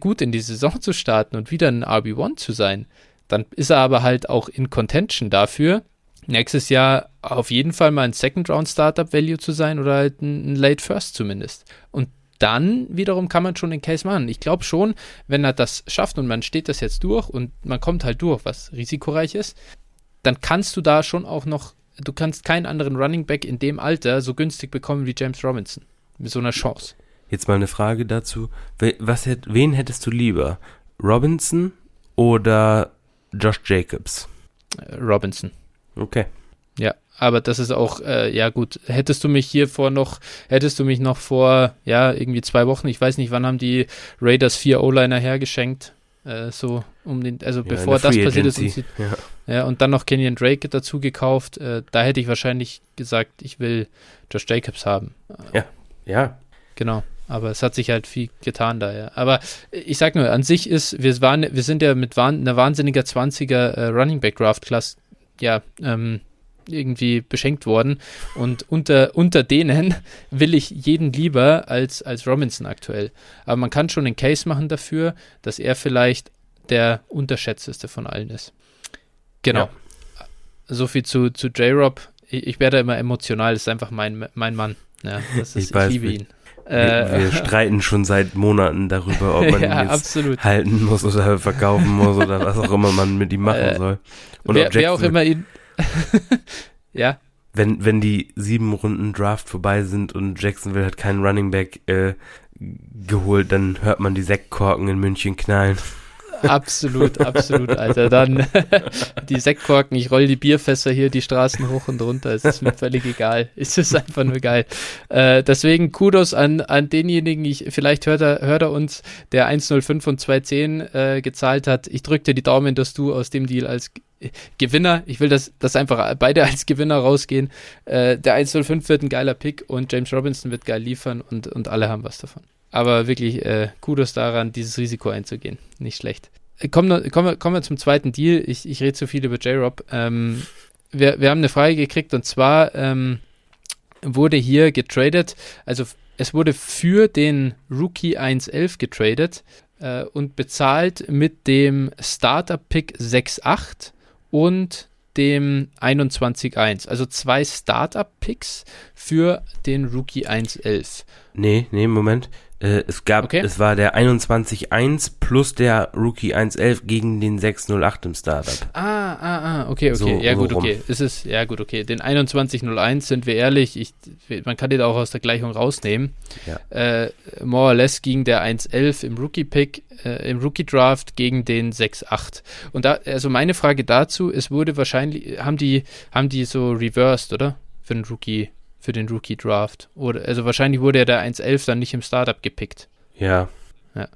gut in die Saison zu starten und wieder ein RB1 zu sein, dann ist er aber halt auch in Contention dafür, nächstes Jahr auf jeden Fall mal ein Second Round Startup Value zu sein oder halt ein Late First zumindest. Und dann wiederum kann man schon den Case machen. Ich glaube schon, wenn er das schafft und man steht das jetzt durch und man kommt halt durch, was risikoreich ist, dann kannst du da schon auch noch, du kannst keinen anderen Running Back in dem Alter so günstig bekommen wie James Robinson. Mit so einer Chance. Jetzt mal eine Frage dazu. Was, wen hättest du lieber? Robinson oder Josh Jacobs? Robinson. Okay. Aber das ist auch, äh, ja gut, hättest du mich hier vor noch, hättest du mich noch vor, ja, irgendwie zwei Wochen, ich weiß nicht, wann haben die Raiders vier O-Liner hergeschenkt, äh, so um den, also ja, bevor das passiert ist, und, sie, ja. ja. und dann noch Kenyon Drake dazu gekauft, äh, da hätte ich wahrscheinlich gesagt, ich will Josh Jacobs haben. Ja, ja. Genau. Aber es hat sich halt viel getan da, ja. Aber ich sag nur, an sich ist, wir waren, wir sind ja mit einer wahnsinniger 20er äh, Running Back Draft Class, ja, ähm, irgendwie beschenkt worden. Und unter, unter denen (laughs) will ich jeden lieber als, als Robinson aktuell. Aber man kann schon einen Case machen dafür, dass er vielleicht der unterschätzteste von allen ist. Genau. Ja. So viel zu, zu J-Rob. Ich, ich, werde immer emotional, das ist einfach mein, mein Mann. Ja, das ist, ich, ich liebe ihn. Wir, wir, äh, streiten schon seit Monaten darüber, ob (laughs) man ja, ihn jetzt absolut. halten muss oder verkaufen muss oder was auch immer man mit ihm machen äh, soll. Und wer, wer auch immer ihn (laughs) ja. Wenn, wenn die sieben Runden Draft vorbei sind und Jacksonville hat keinen Running Back äh, geholt, dann hört man die Sektkorken in München knallen. Absolut, absolut, Alter. Dann (laughs) die Sektkorken, ich roll die Bierfässer hier die Straßen hoch und runter. Es ist mir völlig egal. Es ist einfach nur geil. Äh, deswegen Kudos an, an denjenigen, ich, vielleicht hört er, hört er uns, der 105 und 210 äh, gezahlt hat. Ich drücke dir die Daumen, dass du aus dem Deal als Gewinner, ich will, dass, dass einfach beide als Gewinner rausgehen. Äh, der 105 wird ein geiler Pick und James Robinson wird geil liefern und, und alle haben was davon. Aber wirklich äh, Kudos daran, dieses Risiko einzugehen. Nicht schlecht. Äh, kommen, kommen, kommen wir zum zweiten Deal. Ich, ich rede zu viel über J-Rob. Ähm, wir, wir haben eine Frage gekriegt und zwar ähm, wurde hier getradet, also es wurde für den Rookie 1.11 getradet äh, und bezahlt mit dem Starter-Pick 6.8 und dem 21.1. Also zwei Startup-Picks für den Rookie 1.11. Nee, nee, Moment. Äh, es gab, okay. es war der 21-1 plus der Rookie 1-11 gegen den 6-08 im Startup. Ah, ah, ah, okay, okay. So, ja, gut, rum. okay. Es ist, ja, gut, okay. Den 21-01 sind wir ehrlich, ich, man kann den auch aus der Gleichung rausnehmen. Ja. Äh, more or less ging der 1-11 im Rookie-Pick, äh, im Rookie-Draft gegen den 6-8. Und da, also meine Frage dazu, es wurde wahrscheinlich, haben die, haben die so reversed, oder? Für den Rookie für den Rookie Draft. Oder, also wahrscheinlich wurde er der 1.11 dann nicht im Startup gepickt. Ja. ja.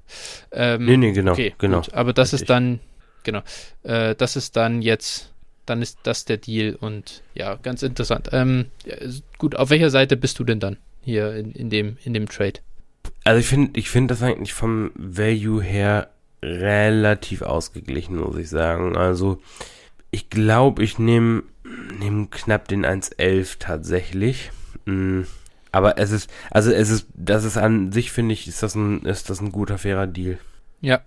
Ähm, nee, nee, genau. Okay, genau. Gut, aber das Richtig. ist dann, genau, äh, das ist dann jetzt, dann ist das der Deal und ja, ganz interessant. Ähm, ja, gut, auf welcher Seite bist du denn dann hier in, in, dem, in dem Trade? Also ich finde, ich finde das eigentlich vom Value her relativ ausgeglichen, muss ich sagen. Also ich glaube, ich nehme nehm knapp den 1.11 tatsächlich. Mm, aber es ist, also es ist, das ist an sich, finde ich, ist das ein, ist das ein guter, fairer Deal. Ja.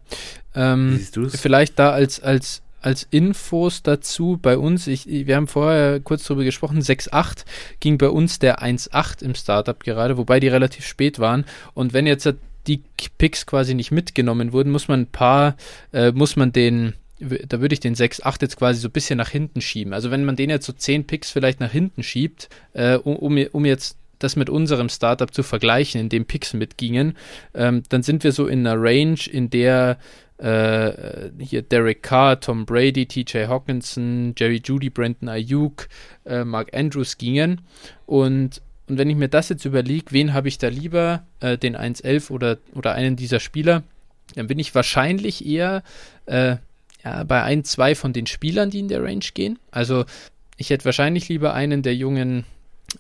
Ähm, siehst du es? Vielleicht da als, als, als Infos dazu bei uns, ich, wir haben vorher kurz drüber gesprochen, 6.8 ging bei uns der 1.8 im Startup gerade, wobei die relativ spät waren. Und wenn jetzt die Picks quasi nicht mitgenommen wurden, muss man ein paar, äh, muss man den, da würde ich den 6-8 jetzt quasi so ein bisschen nach hinten schieben. Also wenn man den jetzt so 10 Picks vielleicht nach hinten schiebt, äh, um, um jetzt das mit unserem Startup zu vergleichen, in dem Picks mitgingen, ähm, dann sind wir so in einer Range, in der äh, hier Derek Carr, Tom Brady, TJ Hawkinson, Jerry Judy, Brandon Ayuk, äh, Mark Andrews gingen. Und, und wenn ich mir das jetzt überlege, wen habe ich da lieber, äh, den 1-11 oder, oder einen dieser Spieler, dann bin ich wahrscheinlich eher äh, ja, bei ein, zwei von den Spielern, die in der Range gehen. Also ich hätte wahrscheinlich lieber einen der jungen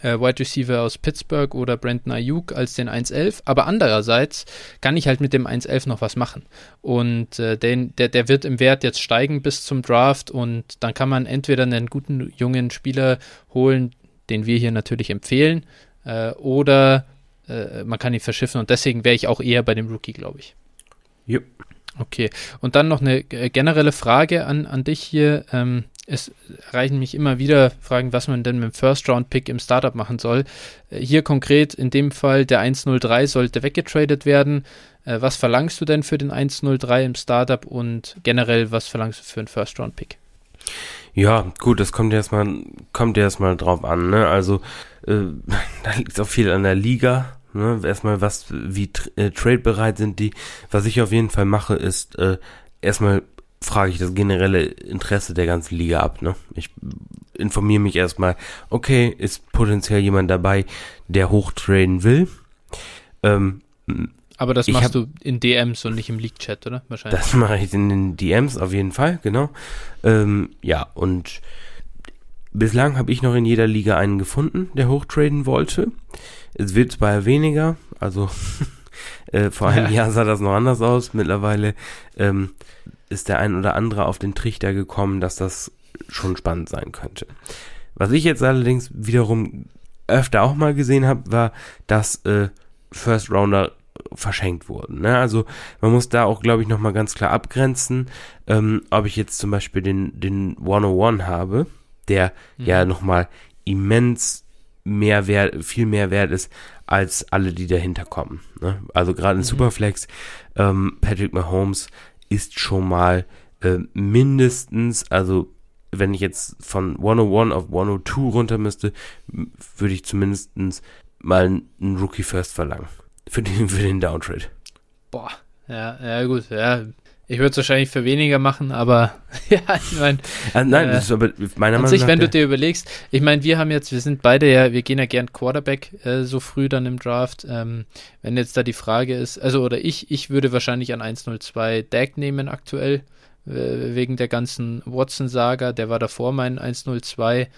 äh, Wide Receiver aus Pittsburgh oder Brandon Ayuk als den 1.11. Aber andererseits kann ich halt mit dem 1.11 noch was machen. Und äh, den, der, der wird im Wert jetzt steigen bis zum Draft und dann kann man entweder einen guten jungen Spieler holen, den wir hier natürlich empfehlen, äh, oder äh, man kann ihn verschiffen und deswegen wäre ich auch eher bei dem Rookie, glaube ich. Yep. Okay, und dann noch eine äh, generelle Frage an, an dich hier. Ähm, es erreichen mich immer wieder Fragen, was man denn mit dem First-Round-Pick im Startup machen soll. Äh, hier konkret in dem Fall der 103 sollte weggetradet werden. Äh, was verlangst du denn für den 103 im Startup und generell was verlangst du für einen First-Round-Pick? Ja, gut, das kommt erstmal, kommt erstmal drauf an, ne? Also, äh, (laughs) da liegt auch viel an der Liga. Ne, erstmal, was, wie äh, trade-bereit sind die. Was ich auf jeden Fall mache, ist, äh, erstmal frage ich das generelle Interesse der ganzen Liga ab. Ne? Ich informiere mich erstmal, okay, ist potenziell jemand dabei, der hochtraden will. Ähm, aber das machst hab, du in DMs und nicht im League-Chat, oder? Wahrscheinlich. Das (laughs) mache ich in den DMs auf jeden Fall, genau. Ähm, ja, und bislang habe ich noch in jeder Liga einen gefunden, der hochtraden wollte. Es wird zwar weniger, also (laughs) äh, vor einem ja. Jahr sah das noch anders aus. Mittlerweile ähm, ist der ein oder andere auf den Trichter gekommen, dass das schon spannend sein könnte. Was ich jetzt allerdings wiederum öfter auch mal gesehen habe, war, dass äh, First Rounder verschenkt wurden. Ne? Also man muss da auch, glaube ich, nochmal ganz klar abgrenzen, ähm, ob ich jetzt zum Beispiel den, den 101 habe, der mhm. ja nochmal immens mehr wert, viel mehr wert ist als alle, die dahinter kommen. Ne? Also gerade in mhm. Superflex, ähm, Patrick Mahomes ist schon mal äh, mindestens, also wenn ich jetzt von 101 auf 102 runter müsste, würde ich zumindestens mal einen Rookie First verlangen. Für den, für den Downtrade. Boah, ja, ja gut, ja, ich würde es wahrscheinlich für weniger machen, aber (laughs) ja, ich meine. Ah, nein, äh, das ist aber meiner Meinung sich, nach. wenn du dir überlegst, ich meine, wir haben jetzt, wir sind beide ja, wir gehen ja gern Quarterback äh, so früh dann im Draft. Ähm, wenn jetzt da die Frage ist, also oder ich, ich würde wahrscheinlich an 102 Dag nehmen aktuell, äh, wegen der ganzen Watson-Saga, der war davor mein 102. Äh,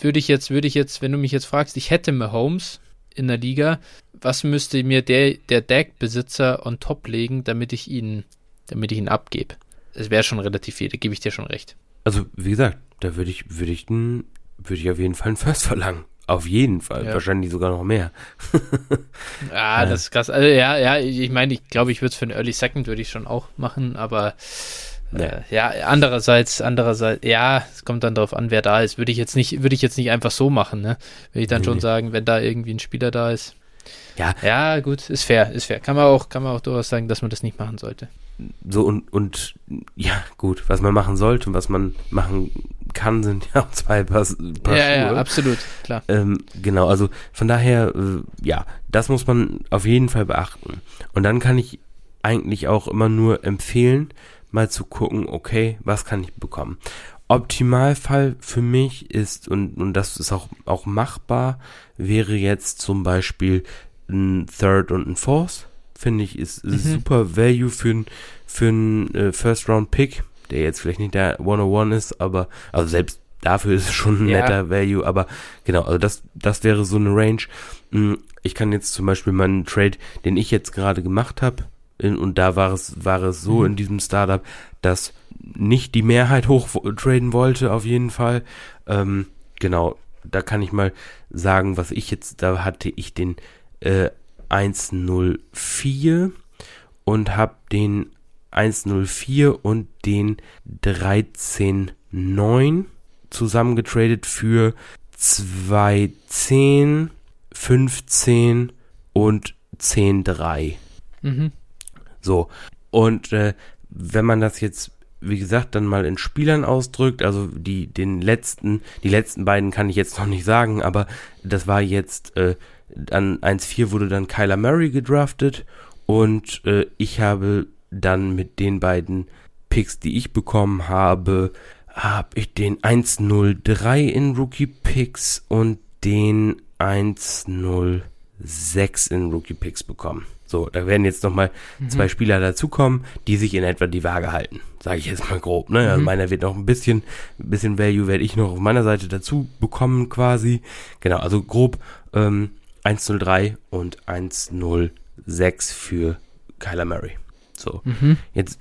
würde ich jetzt, würde ich jetzt, wenn du mich jetzt fragst, ich hätte Mahomes in der Liga, was müsste mir der, der Dag-Besitzer on top legen, damit ich ihn damit ich ihn abgebe. Es wäre schon relativ viel, da gebe ich dir schon recht. Also, wie gesagt, da würde ich, würde ich, würde ich auf jeden Fall einen First verlangen. Auf jeden Fall. Ja. Wahrscheinlich sogar noch mehr. (laughs) ja, das ist krass. Also, ja, ja, ich meine, ich glaube, ich würde es für einen Early Second würde ich schon auch machen, aber äh, ja, andererseits, andererseits, ja, es kommt dann darauf an, wer da ist. Würde ich jetzt nicht, würde ich jetzt nicht einfach so machen, ne? Würde ich dann nee. schon sagen, wenn da irgendwie ein Spieler da ist. Ja. Ja, gut, ist fair, ist fair. Kann man auch, kann man auch durchaus sagen, dass man das nicht machen sollte so und, und ja, gut, was man machen sollte und was man machen kann, sind ja auch zwei Paar, Paar ja, Schuhe. Ja, absolut, klar. Ähm, genau, also von daher, äh, ja, das muss man auf jeden Fall beachten. Und dann kann ich eigentlich auch immer nur empfehlen, mal zu gucken, okay, was kann ich bekommen. Optimalfall für mich ist, und, und das ist auch, auch machbar, wäre jetzt zum Beispiel ein Third und ein Fourth finde ich, ist, mhm. super Value für einen für äh, First-Round-Pick, der jetzt vielleicht nicht der 101 ist, aber, also selbst dafür ist es schon ein ja. netter Value, aber genau, also das, das wäre so eine Range. Hm, ich kann jetzt zum Beispiel meinen Trade, den ich jetzt gerade gemacht habe, und da war es, war es so mhm. in diesem Startup, dass nicht die Mehrheit hoch traden wollte, auf jeden Fall. Ähm, genau, da kann ich mal sagen, was ich jetzt, da hatte ich den äh, 104 und habe den 104 und den 139 zusammengetradet für 210, 15 und 10,3. Mhm. So. Und äh, wenn man das jetzt, wie gesagt, dann mal in Spielern ausdrückt, also die, den letzten, die letzten beiden kann ich jetzt noch nicht sagen, aber das war jetzt äh, an 1-4 wurde dann Kyler Murray gedraftet und äh, ich habe dann mit den beiden Picks, die ich bekommen habe, habe ich den 1-0-3 in Rookie Picks und den 1-0-6 in Rookie Picks bekommen. So, da werden jetzt nochmal mhm. zwei Spieler dazukommen, die sich in etwa die Waage halten. Sage ich jetzt mal grob. Ne? Also mhm. meiner wird noch ein bisschen, ein bisschen Value werde ich noch auf meiner Seite dazu bekommen quasi. Genau, also grob ähm, 103 und 106 für Kyler Murray. So, mhm. jetzt,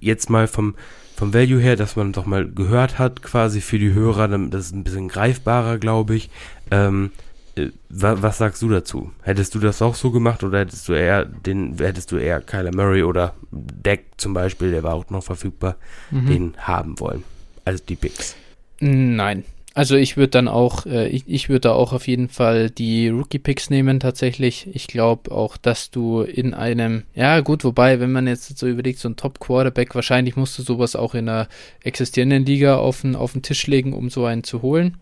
jetzt mal vom, vom Value her, dass man doch mal gehört hat, quasi für die Hörer, das ist ein bisschen greifbarer, glaube ich. Ähm, äh, was sagst du dazu? Hättest du das auch so gemacht oder hättest du eher den, hättest du eher Kyler Murray oder Deck zum Beispiel, der war auch noch verfügbar, mhm. den haben wollen? Also die Picks. Nein. Also ich würde dann auch, äh, ich, ich würde da auch auf jeden Fall die Rookie-Picks nehmen tatsächlich. Ich glaube auch, dass du in einem, ja gut, wobei, wenn man jetzt so überlegt, so ein Top-Quarterback, wahrscheinlich musst du sowas auch in einer existierenden Liga auf den, auf den Tisch legen, um so einen zu holen.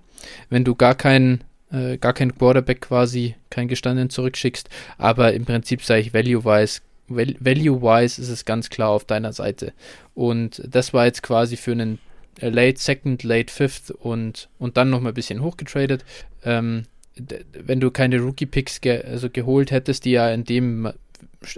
Wenn du gar keinen äh, gar keinen Quarterback quasi, keinen gestandenen zurückschickst. Aber im Prinzip sage ich value-wise, value-wise ist es ganz klar auf deiner Seite. Und das war jetzt quasi für einen Late Second, Late Fifth und, und dann nochmal ein bisschen hochgetradet. Ähm, wenn du keine Rookie-Picks ge also geholt hättest, die ja in dem,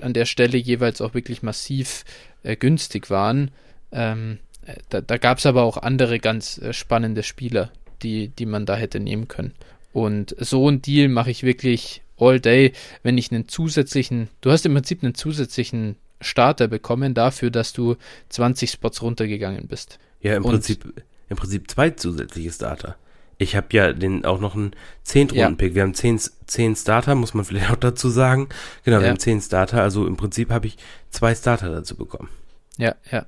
an der Stelle jeweils auch wirklich massiv äh, günstig waren, ähm, äh, da, da gab es aber auch andere ganz äh, spannende Spieler, die, die man da hätte nehmen können. Und so ein Deal mache ich wirklich all day, wenn ich einen zusätzlichen, du hast im Prinzip einen zusätzlichen Starter bekommen dafür, dass du 20 Spots runtergegangen bist. Ja, im Und Prinzip, im Prinzip zwei zusätzliche Starter. Ich habe ja den auch noch einen 10 Runden Pick. Ja. Wir haben 10, 10 Starter, muss man (laughs) vielleicht auch dazu sagen. Genau, wir ja. haben 10 Starter, also im Prinzip habe ich zwei Starter dazu bekommen. Ja, ja.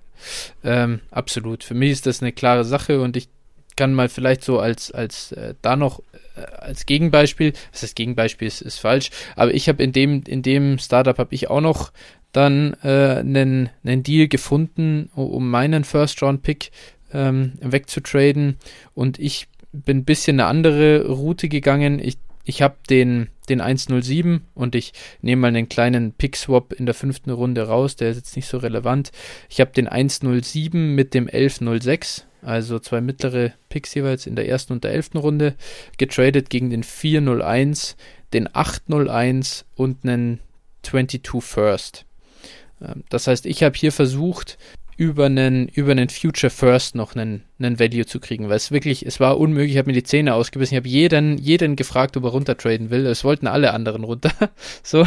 Ähm, absolut. Für mich ist das eine klare Sache und ich kann mal vielleicht so als, als äh, da noch äh, als Gegenbeispiel, was das Gegenbeispiel ist, ist falsch, aber ich habe in dem, in dem Startup habe ich auch noch dann äh, einen, einen Deal gefunden, um meinen First-Round-Pick ähm, wegzutraden und ich bin ein bisschen eine andere Route gegangen. Ich, ich habe den, den 107 und ich nehme mal einen kleinen Pick-Swap in der fünften Runde raus, der ist jetzt nicht so relevant. Ich habe den 107 mit dem 1106 also zwei mittlere Picks jeweils in der ersten und der elften Runde, getradet gegen den 401, den 801 und einen 22 First. Ähm, das heißt, ich habe hier versucht, über einen, über einen Future First noch einen, einen Value zu kriegen, weil es wirklich, es war unmöglich, ich habe mir die Zähne ausgebissen, ich habe jeden, jeden gefragt, ob er runtertraden will, es wollten alle anderen runter, (laughs) so,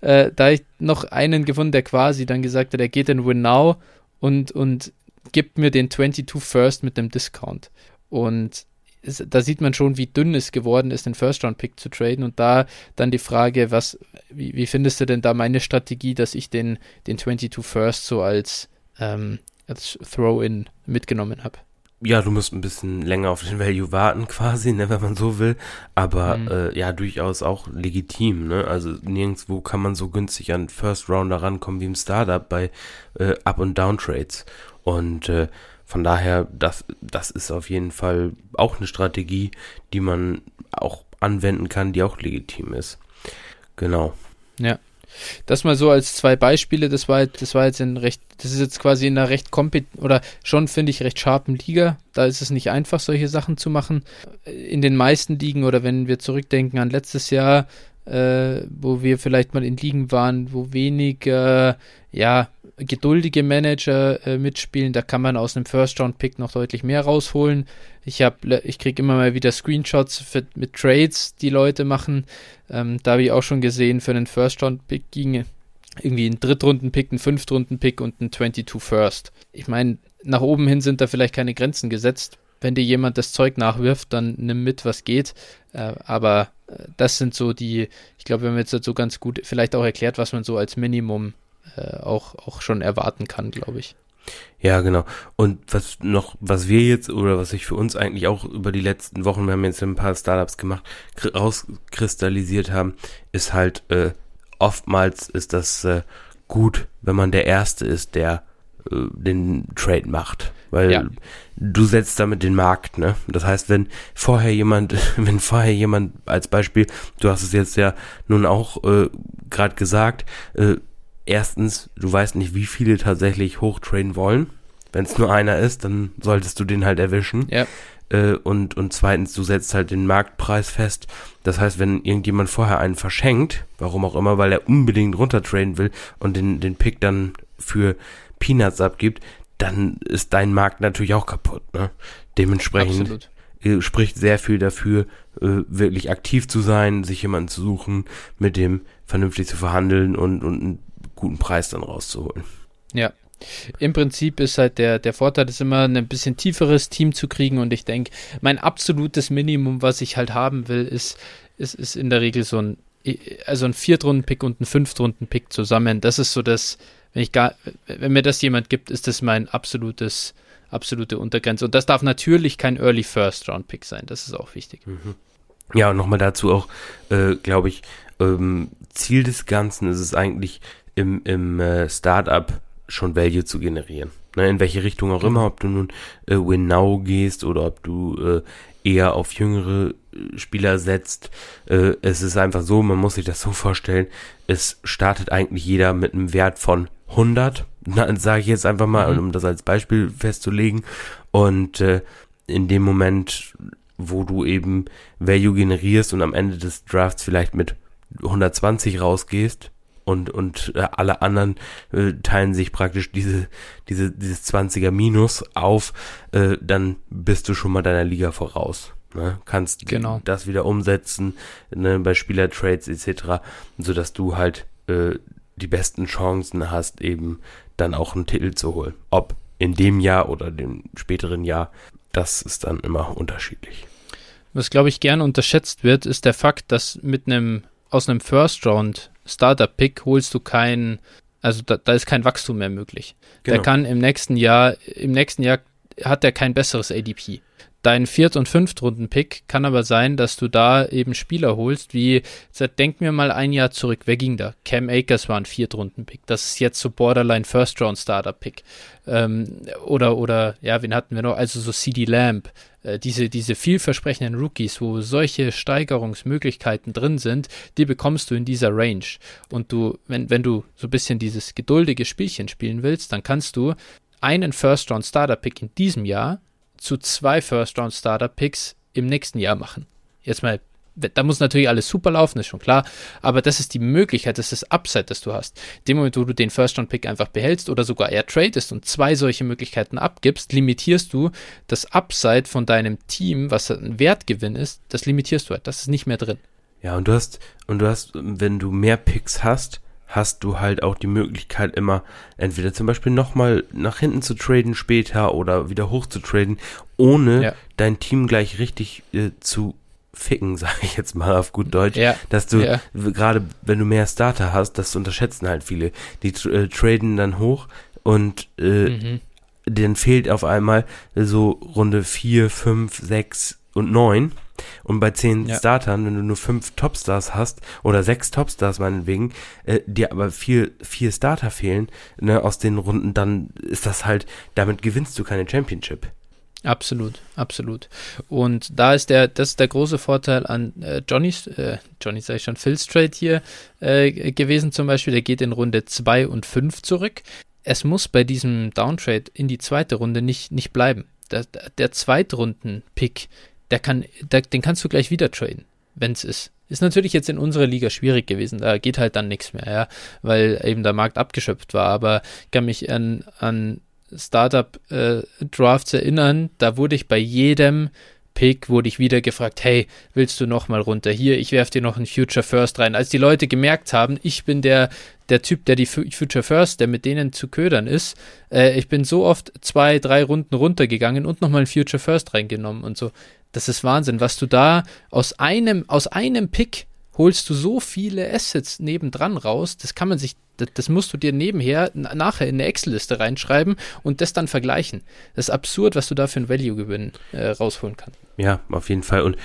äh, da ich noch einen gefunden, der quasi dann gesagt hat, er geht in Win Now und, und gibt mir den 22 First mit dem Discount. Und da sieht man schon, wie dünn es geworden ist, den First-Round-Pick zu traden. Und da dann die Frage, was, wie, wie, findest du denn da meine Strategie, dass ich den, den 22 First so als, ähm, als Throw-In mitgenommen habe? Ja, du musst ein bisschen länger auf den Value warten, quasi, ne, wenn man so will. Aber mhm. äh, ja, durchaus auch legitim, ne? Also nirgendwo kann man so günstig an First Rounder rankommen wie im Startup bei äh, Up- und Down-Trades. Und äh, von daher, das, das ist auf jeden Fall auch eine Strategie, die man auch anwenden kann, die auch legitim ist. Genau. Ja. Das mal so als zwei Beispiele, das war, das war jetzt ein recht, das ist jetzt quasi in einer recht kompet oder schon finde ich recht scharfen Liga. Da ist es nicht einfach, solche Sachen zu machen. In den meisten Ligen oder wenn wir zurückdenken an letztes Jahr, äh, wo wir vielleicht mal in Ligen waren, wo weniger, ja, geduldige Manager äh, mitspielen, da kann man aus einem First-Round-Pick noch deutlich mehr rausholen. Ich ich kriege immer mal wieder Screenshots für, mit Trades, die Leute machen. Ähm, da habe ich auch schon gesehen, für einen First-Round-Pick ginge irgendwie ein Drittrunden-Pick, ein Fünftrunden-Pick und ein 22 First. Ich meine, nach oben hin sind da vielleicht keine Grenzen gesetzt. Wenn dir jemand das Zeug nachwirft, dann nimm mit, was geht. Äh, aber äh, das sind so die, ich glaube, wir haben jetzt so ganz gut vielleicht auch erklärt, was man so als Minimum äh, auch, auch schon erwarten kann, glaube ich. Ja, genau. Und was noch, was wir jetzt oder was sich für uns eigentlich auch über die letzten Wochen, wir haben jetzt ein paar Startups gemacht, rauskristallisiert haben, ist halt äh, oftmals ist das äh, gut, wenn man der Erste ist, der äh, den Trade macht. Weil ja. du setzt damit den Markt, ne? Das heißt, wenn vorher jemand, (laughs) wenn vorher jemand als Beispiel, du hast es jetzt ja nun auch äh, gerade gesagt, äh, erstens, du weißt nicht, wie viele tatsächlich hochtrainen wollen. Wenn es nur einer ist, dann solltest du den halt erwischen. Ja. äh, und, und zweitens, du setzt halt den Marktpreis fest. Das heißt, wenn irgendjemand vorher einen verschenkt, warum auch immer, weil er unbedingt runtertraden will und den, den Pick dann für Peanuts abgibt, dann ist dein Markt natürlich auch kaputt. Ne? Dementsprechend Absolut. Äh, spricht sehr viel dafür, äh, wirklich aktiv zu sein, sich jemanden zu suchen, mit dem vernünftig zu verhandeln und, und einen guten Preis dann rauszuholen. Ja, im Prinzip ist halt der, der Vorteil ist immer ein bisschen tieferes Team zu kriegen und ich denke, mein absolutes Minimum, was ich halt haben will, ist, ist, ist in der Regel so ein, also ein Viertrunden-Pick und ein Fünftrunden-Pick zusammen. Das ist so das, wenn ich gar, wenn mir das jemand gibt, ist das mein absolutes, absolute Untergrenze. Und das darf natürlich kein Early First Round Pick sein. Das ist auch wichtig. Mhm. Ja, und nochmal dazu auch, äh, glaube ich, ähm, Ziel des Ganzen ist es eigentlich im, im äh, Startup schon Value zu generieren. Ne, in welche Richtung auch immer, ob du nun äh, Win Now gehst oder ob du äh, eher auf jüngere äh, Spieler setzt. Äh, es ist einfach so, man muss sich das so vorstellen, es startet eigentlich jeder mit einem Wert von 100, (laughs) sage ich jetzt einfach mal, mhm. um das als Beispiel festzulegen. Und äh, in dem Moment, wo du eben Value generierst und am Ende des Drafts vielleicht mit 120 rausgehst, und, und äh, alle anderen äh, teilen sich praktisch diese, diese, dieses 20er Minus auf, äh, dann bist du schon mal deiner Liga voraus. Ne? Kannst genau. das wieder umsetzen ne, bei Spielertrades etc., sodass du halt äh, die besten Chancen hast, eben dann auch einen Titel zu holen. Ob in dem Jahr oder dem späteren Jahr, das ist dann immer unterschiedlich. Was, glaube ich, gern unterschätzt wird, ist der Fakt, dass mit einem aus einem First Round Starter-Pick holst du kein, also da, da, ist kein Wachstum mehr möglich. Genau. Der kann im nächsten Jahr, im nächsten Jahr hat er kein besseres ADP. Dein Viert- und Fünftrunden-Pick kann aber sein, dass du da eben Spieler holst, wie, denken wir mal ein Jahr zurück, wer ging da? Cam Akers war ein Viertrunden-Pick. Das ist jetzt so Borderline First-Round-Starter-Pick. Ähm, oder, oder, ja, wen hatten wir noch? Also so CD Lamb. Äh, diese, diese vielversprechenden Rookies, wo solche Steigerungsmöglichkeiten drin sind, die bekommst du in dieser Range. Und du, wenn, wenn du so ein bisschen dieses geduldige Spielchen spielen willst, dann kannst du einen First-Round-Starter-Pick in diesem Jahr zu zwei First-Round-Starter-Picks im nächsten Jahr machen. Jetzt mal, da muss natürlich alles super laufen, ist schon klar, aber das ist die Möglichkeit, das ist das Upside, das du hast. Dem Moment, wo du den First-Round-Pick einfach behältst oder sogar eher tradest und zwei solche Möglichkeiten abgibst, limitierst du das Upside von deinem Team, was ein Wertgewinn ist, das limitierst du halt, das ist nicht mehr drin. Ja, und du hast, und du hast, wenn du mehr Picks hast, hast du halt auch die Möglichkeit immer entweder zum Beispiel nochmal nach hinten zu traden später oder wieder hoch zu traden, ohne ja. dein Team gleich richtig äh, zu ficken, (laughs) sage ich jetzt mal auf gut Deutsch, ja. dass du ja. gerade wenn du mehr Starter hast, das unterschätzen halt viele, die äh, traden dann hoch und äh, mhm. dann fehlt auf einmal so Runde 4, 5, 6 und 9 und bei zehn ja. Startern, wenn du nur fünf Topstars hast oder sechs Topstars meinetwegen, äh, dir aber vier, vier Starter fehlen ne, aus den Runden, dann ist das halt, damit gewinnst du keine Championship. Absolut, absolut. Und da ist der, das ist der große Vorteil an äh, Johnnys, äh, Johnny sag ich schon, Phil's Trade hier äh, gewesen zum Beispiel. Der geht in Runde 2 und 5 zurück. Es muss bei diesem Downtrade in die zweite Runde nicht, nicht bleiben. Der, der Zweitrunden-Pick der kann, der, den kannst du gleich wieder traden, wenn es ist. Ist natürlich jetzt in unserer Liga schwierig gewesen. Da geht halt dann nichts mehr, ja, weil eben der Markt abgeschöpft war. Aber ich kann mich an, an Startup-Drafts äh, erinnern, da wurde ich bei jedem Pick wurde ich wieder gefragt, hey, willst du noch mal runter? Hier, ich werfe dir noch einen Future First rein. Als die Leute gemerkt haben, ich bin der, der Typ, der die Future First, der mit denen zu ködern ist, äh, ich bin so oft zwei, drei Runden runtergegangen und nochmal einen Future First reingenommen und so. Das ist Wahnsinn, was du da aus einem, aus einem Pick holst du so viele Assets nebendran raus, das kann man sich, das, das musst du dir nebenher nachher in eine Excel-Liste reinschreiben und das dann vergleichen. Das ist absurd, was du da für ein Value-Gewinn äh, rausholen kannst. Ja, auf jeden Fall. Und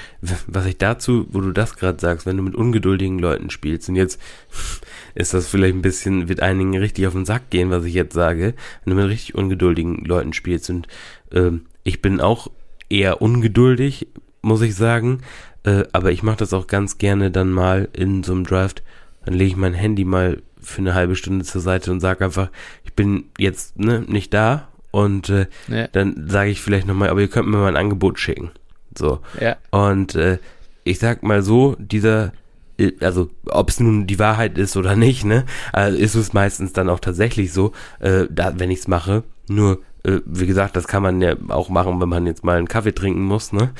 was ich dazu, wo du das gerade sagst, wenn du mit ungeduldigen Leuten spielst, und jetzt (laughs) ist das vielleicht ein bisschen, wird einigen richtig auf den Sack gehen, was ich jetzt sage, wenn du mit richtig ungeduldigen Leuten spielst und ähm, ich bin auch eher ungeduldig, muss ich sagen. Äh, aber ich mache das auch ganz gerne dann mal in so einem Draft. Dann lege ich mein Handy mal für eine halbe Stunde zur Seite und sage einfach, ich bin jetzt ne, nicht da und äh, ja. dann sage ich vielleicht nochmal, aber ihr könnt mir mal ein Angebot schicken. So. Ja. Und äh, ich sag mal so, dieser, äh, also ob es nun die Wahrheit ist oder nicht, ne, also ist es meistens dann auch tatsächlich so, äh, da, wenn ich es mache. Nur, äh, wie gesagt, das kann man ja auch machen, wenn man jetzt mal einen Kaffee trinken muss, ne?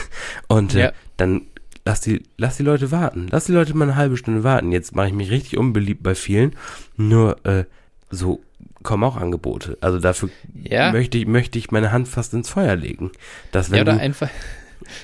(laughs) Und äh, ja. dann lass die, lass die Leute warten. Lass die Leute mal eine halbe Stunde warten. Jetzt mache ich mich richtig unbeliebt bei vielen. Nur äh, so kommen auch Angebote. Also dafür ja. möchte ich, möchte ich meine Hand fast ins Feuer legen. Dass wenn ja, oder einfach,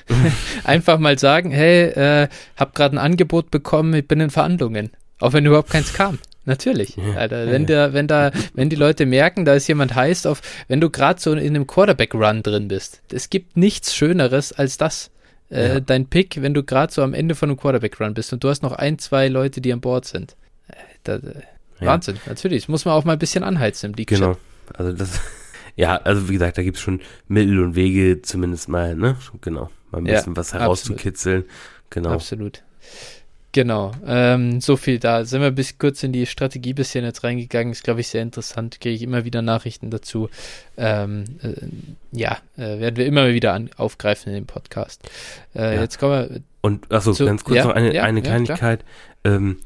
(laughs) einfach mal sagen, hey, äh, hab gerade ein Angebot bekommen, ich bin in Verhandlungen. Auch wenn überhaupt keins kam. Natürlich. Ja, Alter, wenn ja. der, wenn da, wenn die Leute merken, da ist jemand heiß auf, wenn du gerade so in einem Quarterback-Run drin bist. Es gibt nichts Schöneres als das. Äh, ja. Dein Pick, wenn du gerade so am Ende von einem Quarterback-Run bist und du hast noch ein, zwei Leute, die an Bord sind. Da, äh, Wahnsinn, natürlich. Das muss man auch mal ein bisschen anheizen im League. Genau. Also das, (laughs) ja, also wie gesagt, da gibt es schon Mittel und Wege, zumindest mal, ne? Genau. Mal ein bisschen was herauszukitzeln. Absolut. Genau. Absolut. Genau, ähm, so viel da. Sind wir bis kurz in die Strategie bisschen jetzt reingegangen. Ist, glaube ich, sehr interessant. Kriege ich immer wieder Nachrichten dazu. Ähm, äh, ja, äh, werden wir immer wieder an, aufgreifen in dem Podcast. Äh, ja. Jetzt kommen wir. Und achso, zu, ganz kurz ja, noch eine, ja, eine Kleinigkeit. Ähm,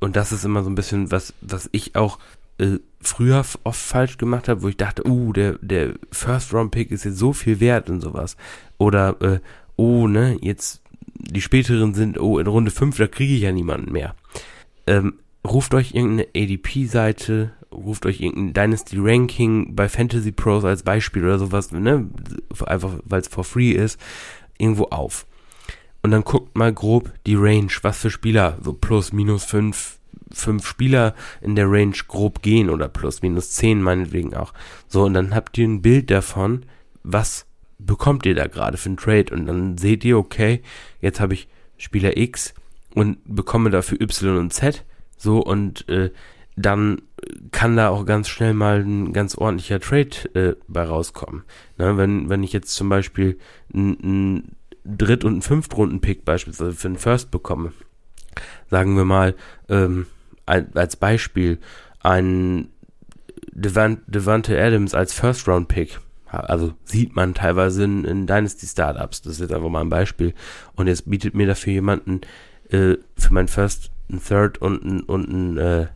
und das ist immer so ein bisschen was, was ich auch äh, früher oft falsch gemacht habe, wo ich dachte, uh, der, der First-Round-Pick ist jetzt so viel wert und sowas. Oder, äh, oh, ne, jetzt die späteren sind, oh, in Runde 5, da kriege ich ja niemanden mehr. Ähm, ruft euch irgendeine ADP-Seite, ruft euch irgendein Dynasty Ranking bei Fantasy Pros als Beispiel oder sowas, ne? Einfach weil es for free ist, irgendwo auf. Und dann guckt mal grob die Range, was für Spieler, so plus, minus 5, 5 Spieler in der Range grob gehen oder plus, minus 10 meinetwegen auch. So, und dann habt ihr ein Bild davon, was bekommt ihr da gerade für einen Trade? Und dann seht ihr, okay, jetzt habe ich Spieler X und bekomme dafür Y und Z. So, und äh, dann kann da auch ganz schnell mal ein ganz ordentlicher Trade äh, bei rauskommen. Na, wenn, wenn ich jetzt zum Beispiel einen Dritt- und einen Fünftrunden-Pick beispielsweise für einen First bekomme, sagen wir mal, ähm, als Beispiel, ein Devante Adams als First-Round-Pick also sieht man teilweise in, in Dynasty Startups. Das ist jetzt einfach mal ein Beispiel. Und jetzt bietet mir dafür jemanden äh, für mein First, ein Third und ein, und ein, äh,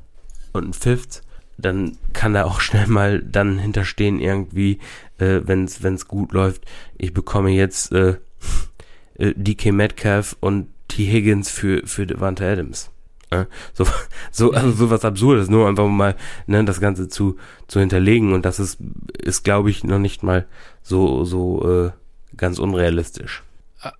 und ein Fifth. Dann kann da auch (laughs) schnell mal dann hinterstehen irgendwie, äh, wenn es gut läuft. Ich bekomme jetzt äh, (laughs) äh DK Metcalf und T. Higgins für, für Devante Adams. Ja, so, (laughs) so, also sowas Absurdes, nur einfach mal ne, das Ganze zu, zu hinterlegen und das ist, ist glaube ich, noch nicht mal so, so äh, ganz unrealistisch.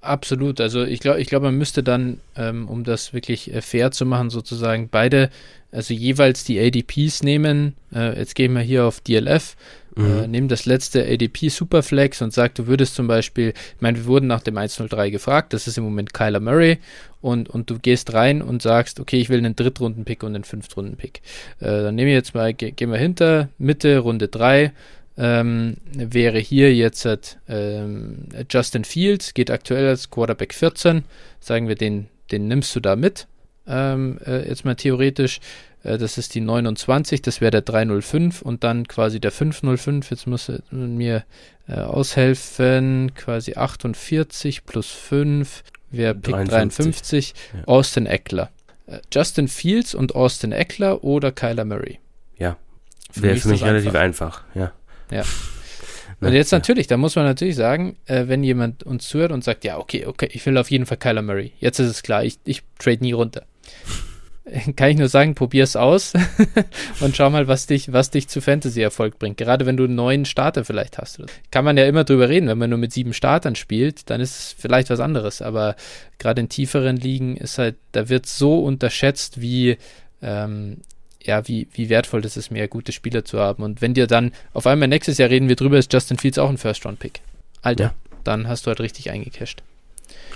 Absolut. Also ich glaube, ich glaube, man müsste dann, ähm, um das wirklich äh, fair zu machen, sozusagen beide, also jeweils die ADPs nehmen. Äh, jetzt gehen wir hier auf DLF, äh, mhm. äh, nehmen das letzte ADP Superflex und sagt, du würdest zum Beispiel, ich meine, wir wurden nach dem 103 gefragt, das ist im Moment Kyler Murray und, und du gehst rein und sagst, okay, ich will einen Drittrunden-Pick und einen Fünftrunden-Pick. Äh, dann nehme ich jetzt mal, ge gehen wir hinter, Mitte, Runde 3 ähm, wäre hier jetzt ähm, Justin Fields, geht aktuell als Quarterback 14. Sagen wir, den, den nimmst du da mit. Ähm, äh, jetzt mal theoretisch. Äh, das ist die 29, das wäre der 305 und dann quasi der 505. Jetzt muss er mir äh, aushelfen. Quasi 48 plus 5 wäre Pick 53. 53 ja. Austin Eckler. Äh, Justin Fields und Austin Eckler oder Kyler Murray. Ja, wäre für mich relativ einfach, ja. Ja. Und jetzt natürlich, da muss man natürlich sagen, äh, wenn jemand uns zuhört und sagt, ja, okay, okay, ich will auf jeden Fall Kyler Murray. Jetzt ist es klar, ich, ich trade nie runter. (laughs) Kann ich nur sagen, probier's aus (laughs) und schau mal, was dich, was dich zu Fantasy-Erfolg bringt. Gerade wenn du einen neuen Starter vielleicht hast. Kann man ja immer drüber reden. Wenn man nur mit sieben Startern spielt, dann ist es vielleicht was anderes. Aber gerade in tieferen Ligen ist halt, da wird so unterschätzt, wie ähm, ja, wie, wie wertvoll das ist, mehr gute Spieler zu haben. Und wenn dir dann auf einmal nächstes Jahr reden wir drüber, ist Justin Fields auch ein First-Round-Pick. Alter, ja. dann hast du halt richtig eingecasht.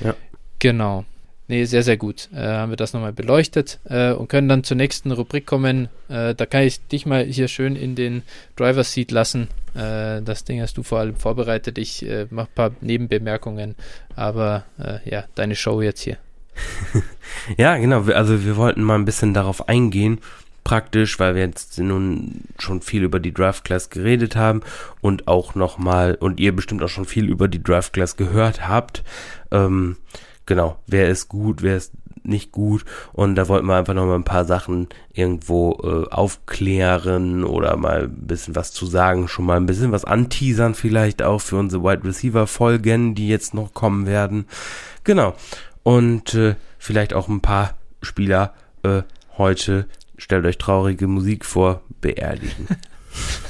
Ja. Genau. Nee, sehr, sehr gut. Äh, haben wir das nochmal beleuchtet äh, und können dann zur nächsten Rubrik kommen. Äh, da kann ich dich mal hier schön in den Driver's Seat lassen. Äh, das Ding hast du vor allem vorbereitet. Ich äh, mache ein paar Nebenbemerkungen, aber äh, ja, deine Show jetzt hier. (laughs) ja, genau. Also wir wollten mal ein bisschen darauf eingehen, praktisch, weil wir jetzt nun schon viel über die Draft Class geredet haben und auch nochmal, und ihr bestimmt auch schon viel über die Draft Class gehört habt. Ähm, genau, wer ist gut, wer ist nicht gut und da wollten wir einfach noch mal ein paar Sachen irgendwo äh, aufklären oder mal ein bisschen was zu sagen, schon mal ein bisschen was anteasern vielleicht auch für unsere Wide Receiver Folgen, die jetzt noch kommen werden. Genau. Und äh, vielleicht auch ein paar Spieler äh, heute stellt euch traurige Musik vor, beerdigen.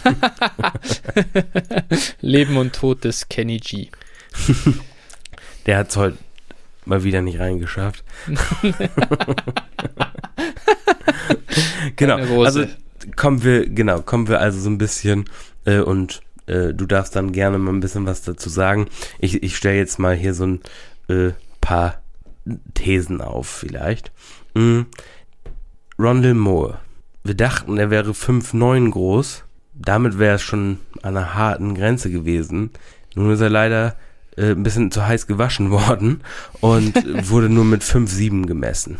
(laughs) Leben und Tod des Kenny G. Der hat es heute mal wieder nicht reingeschafft. (laughs) genau. Also kommen wir, genau, kommen wir also so ein bisschen äh, und äh, du darfst dann gerne mal ein bisschen was dazu sagen. Ich, ich stelle jetzt mal hier so ein äh, paar Thesen auf, vielleicht. Mhm. Rondell Moore. Wir dachten, er wäre 5'9 groß. Damit wäre es schon an einer harten Grenze gewesen. Nun ist er leider äh, ein bisschen zu heiß gewaschen (laughs) worden und wurde nur mit 5'7 gemessen.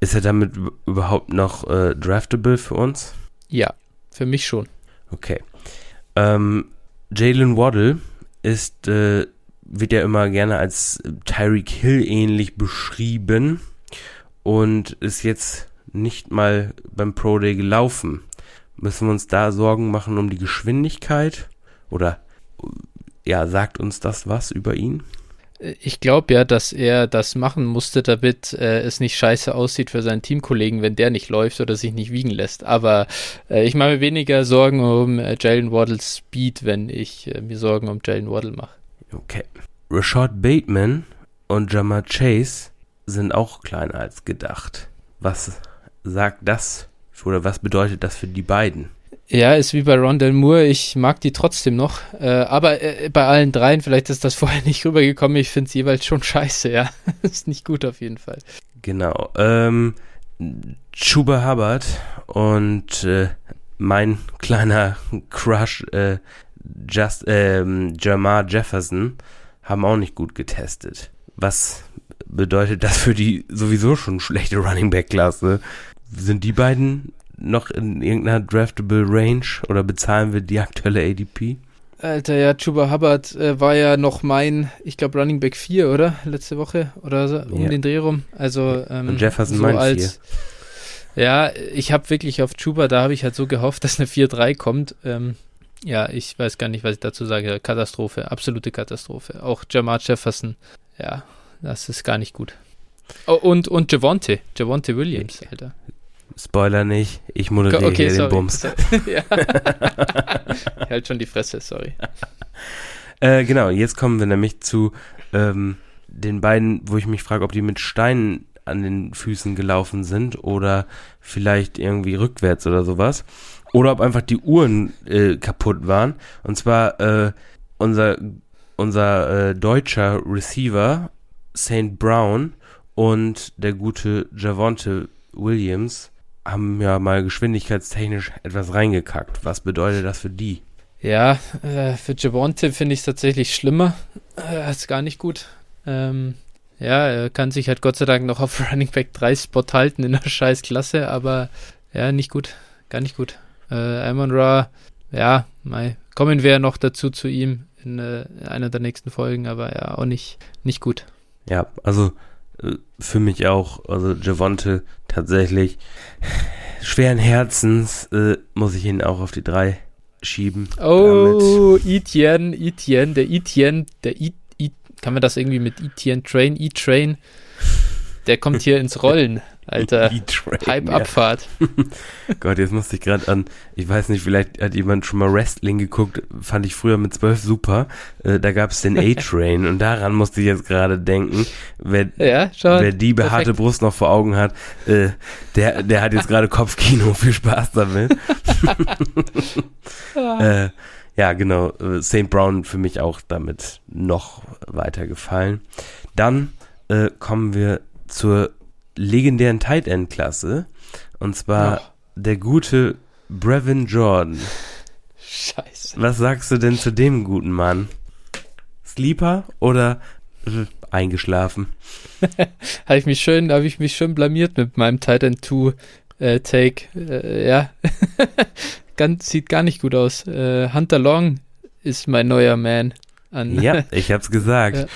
Ist er damit überhaupt noch äh, draftable für uns? Ja, für mich schon. Okay. Ähm, Jalen Waddle ist, äh, wird ja immer gerne als Tyreek Hill ähnlich beschrieben und ist jetzt nicht mal beim Pro Day gelaufen. Müssen wir uns da Sorgen machen um die Geschwindigkeit? Oder ja, sagt uns das was über ihn? Ich glaube ja, dass er das machen musste, damit äh, es nicht scheiße aussieht für seinen Teamkollegen, wenn der nicht läuft oder sich nicht wiegen lässt. Aber äh, ich mache mir weniger Sorgen um äh, Jalen Waddles Speed, wenn ich äh, mir Sorgen um Jalen Waddle mache. Okay. Rashad Bateman und Jamar Chase sind auch kleiner als gedacht. Was sagt das oder was bedeutet das für die beiden? Ja, ist wie bei Rondell Moore. Ich mag die trotzdem noch. Äh, aber äh, bei allen dreien, vielleicht ist das (laughs) vorher nicht rübergekommen. Ich finde es jeweils schon scheiße, ja. (laughs) ist nicht gut auf jeden Fall. Genau. Ähm, Chuba Hubbard und äh, mein kleiner (laughs) Crush, äh, Just, ähm, Jamar Jefferson, haben auch nicht gut getestet. Was bedeutet das für die sowieso schon schlechte Running Back Klasse? Sind die beiden noch in irgendeiner draftable Range oder bezahlen wir die aktuelle ADP? Alter, ja, Chuba Hubbard äh, war ja noch mein, ich glaube, Running Back 4, oder? Letzte Woche oder so, um ja. den Dreh rum. Also, ähm, Und Jefferson so mein als, 4. Ja, ich habe wirklich auf Chuba, da habe ich halt so gehofft, (laughs) dass eine 4-3 kommt. Ähm, ja, ich weiß gar nicht, was ich dazu sage. Katastrophe, absolute Katastrophe. Auch Jamar Jefferson, ja, das ist gar nicht gut. Oh, und, und Javonte, Javonte Williams, Alter. Spoiler nicht, ich moderiere okay, hier sorry, den Bums. (laughs) ja. halt schon die Fresse, sorry. (laughs) Äh, genau, jetzt kommen wir nämlich zu ähm, den beiden, wo ich mich frage, ob die mit Steinen an den Füßen gelaufen sind oder vielleicht irgendwie rückwärts oder sowas. Oder ob einfach die Uhren äh, kaputt waren. Und zwar äh, unser, unser äh, deutscher Receiver, St. Brown und der gute Javonte Williams haben ja mal geschwindigkeitstechnisch etwas reingekackt. Was bedeutet das für die? Ja, äh, für Javonte finde ich es tatsächlich schlimmer. Äh, ist gar nicht gut. Ähm, ja, er kann sich halt Gott sei Dank noch auf (laughs) Running Back 3 Spot halten in der scheiß Klasse, aber ja, nicht gut. Gar nicht gut. Äh, Amon Ra, ja, mei, kommen wir ja noch dazu zu ihm in äh, einer der nächsten Folgen, aber ja, auch nicht, nicht gut. Ja, also für mich auch, also Javonte tatsächlich schweren Herzens äh, muss ich ihn auch auf die drei schieben. Oh, Etienne, Etienne, der Etienne, der I, I, kann man das irgendwie mit Etienne Train, E-Train, der kommt hier ins Rollen. (laughs) Alter, (laughs) Hype-Abfahrt. (laughs) Gott, jetzt musste ich gerade an, ich weiß nicht, vielleicht hat jemand schon mal Wrestling geguckt, fand ich früher mit zwölf super. Äh, da gab es den (laughs) A-Train und daran musste ich jetzt gerade denken. Wer, ja, wer die behaarte Perfekt. Brust noch vor Augen hat, äh, der, der hat jetzt gerade Kopfkino. Viel Spaß damit. äh, ja, genau. Äh, St. Brown für mich auch damit noch weiter gefallen. Dann äh, kommen wir zur legendären Tight End Klasse. Und zwar oh. der gute Brevin Jordan. Scheiße. Was sagst du denn zu dem guten Mann? Sleeper oder äh, eingeschlafen? (laughs) habe ich mich schön, habe ich mich schön blamiert mit meinem Tight End 2 äh, Take. Äh, ja, (laughs) Ganz, sieht gar nicht gut aus. Äh, Hunter Long ist mein neuer Man. An, ja, (laughs) ich hab's gesagt. Ja.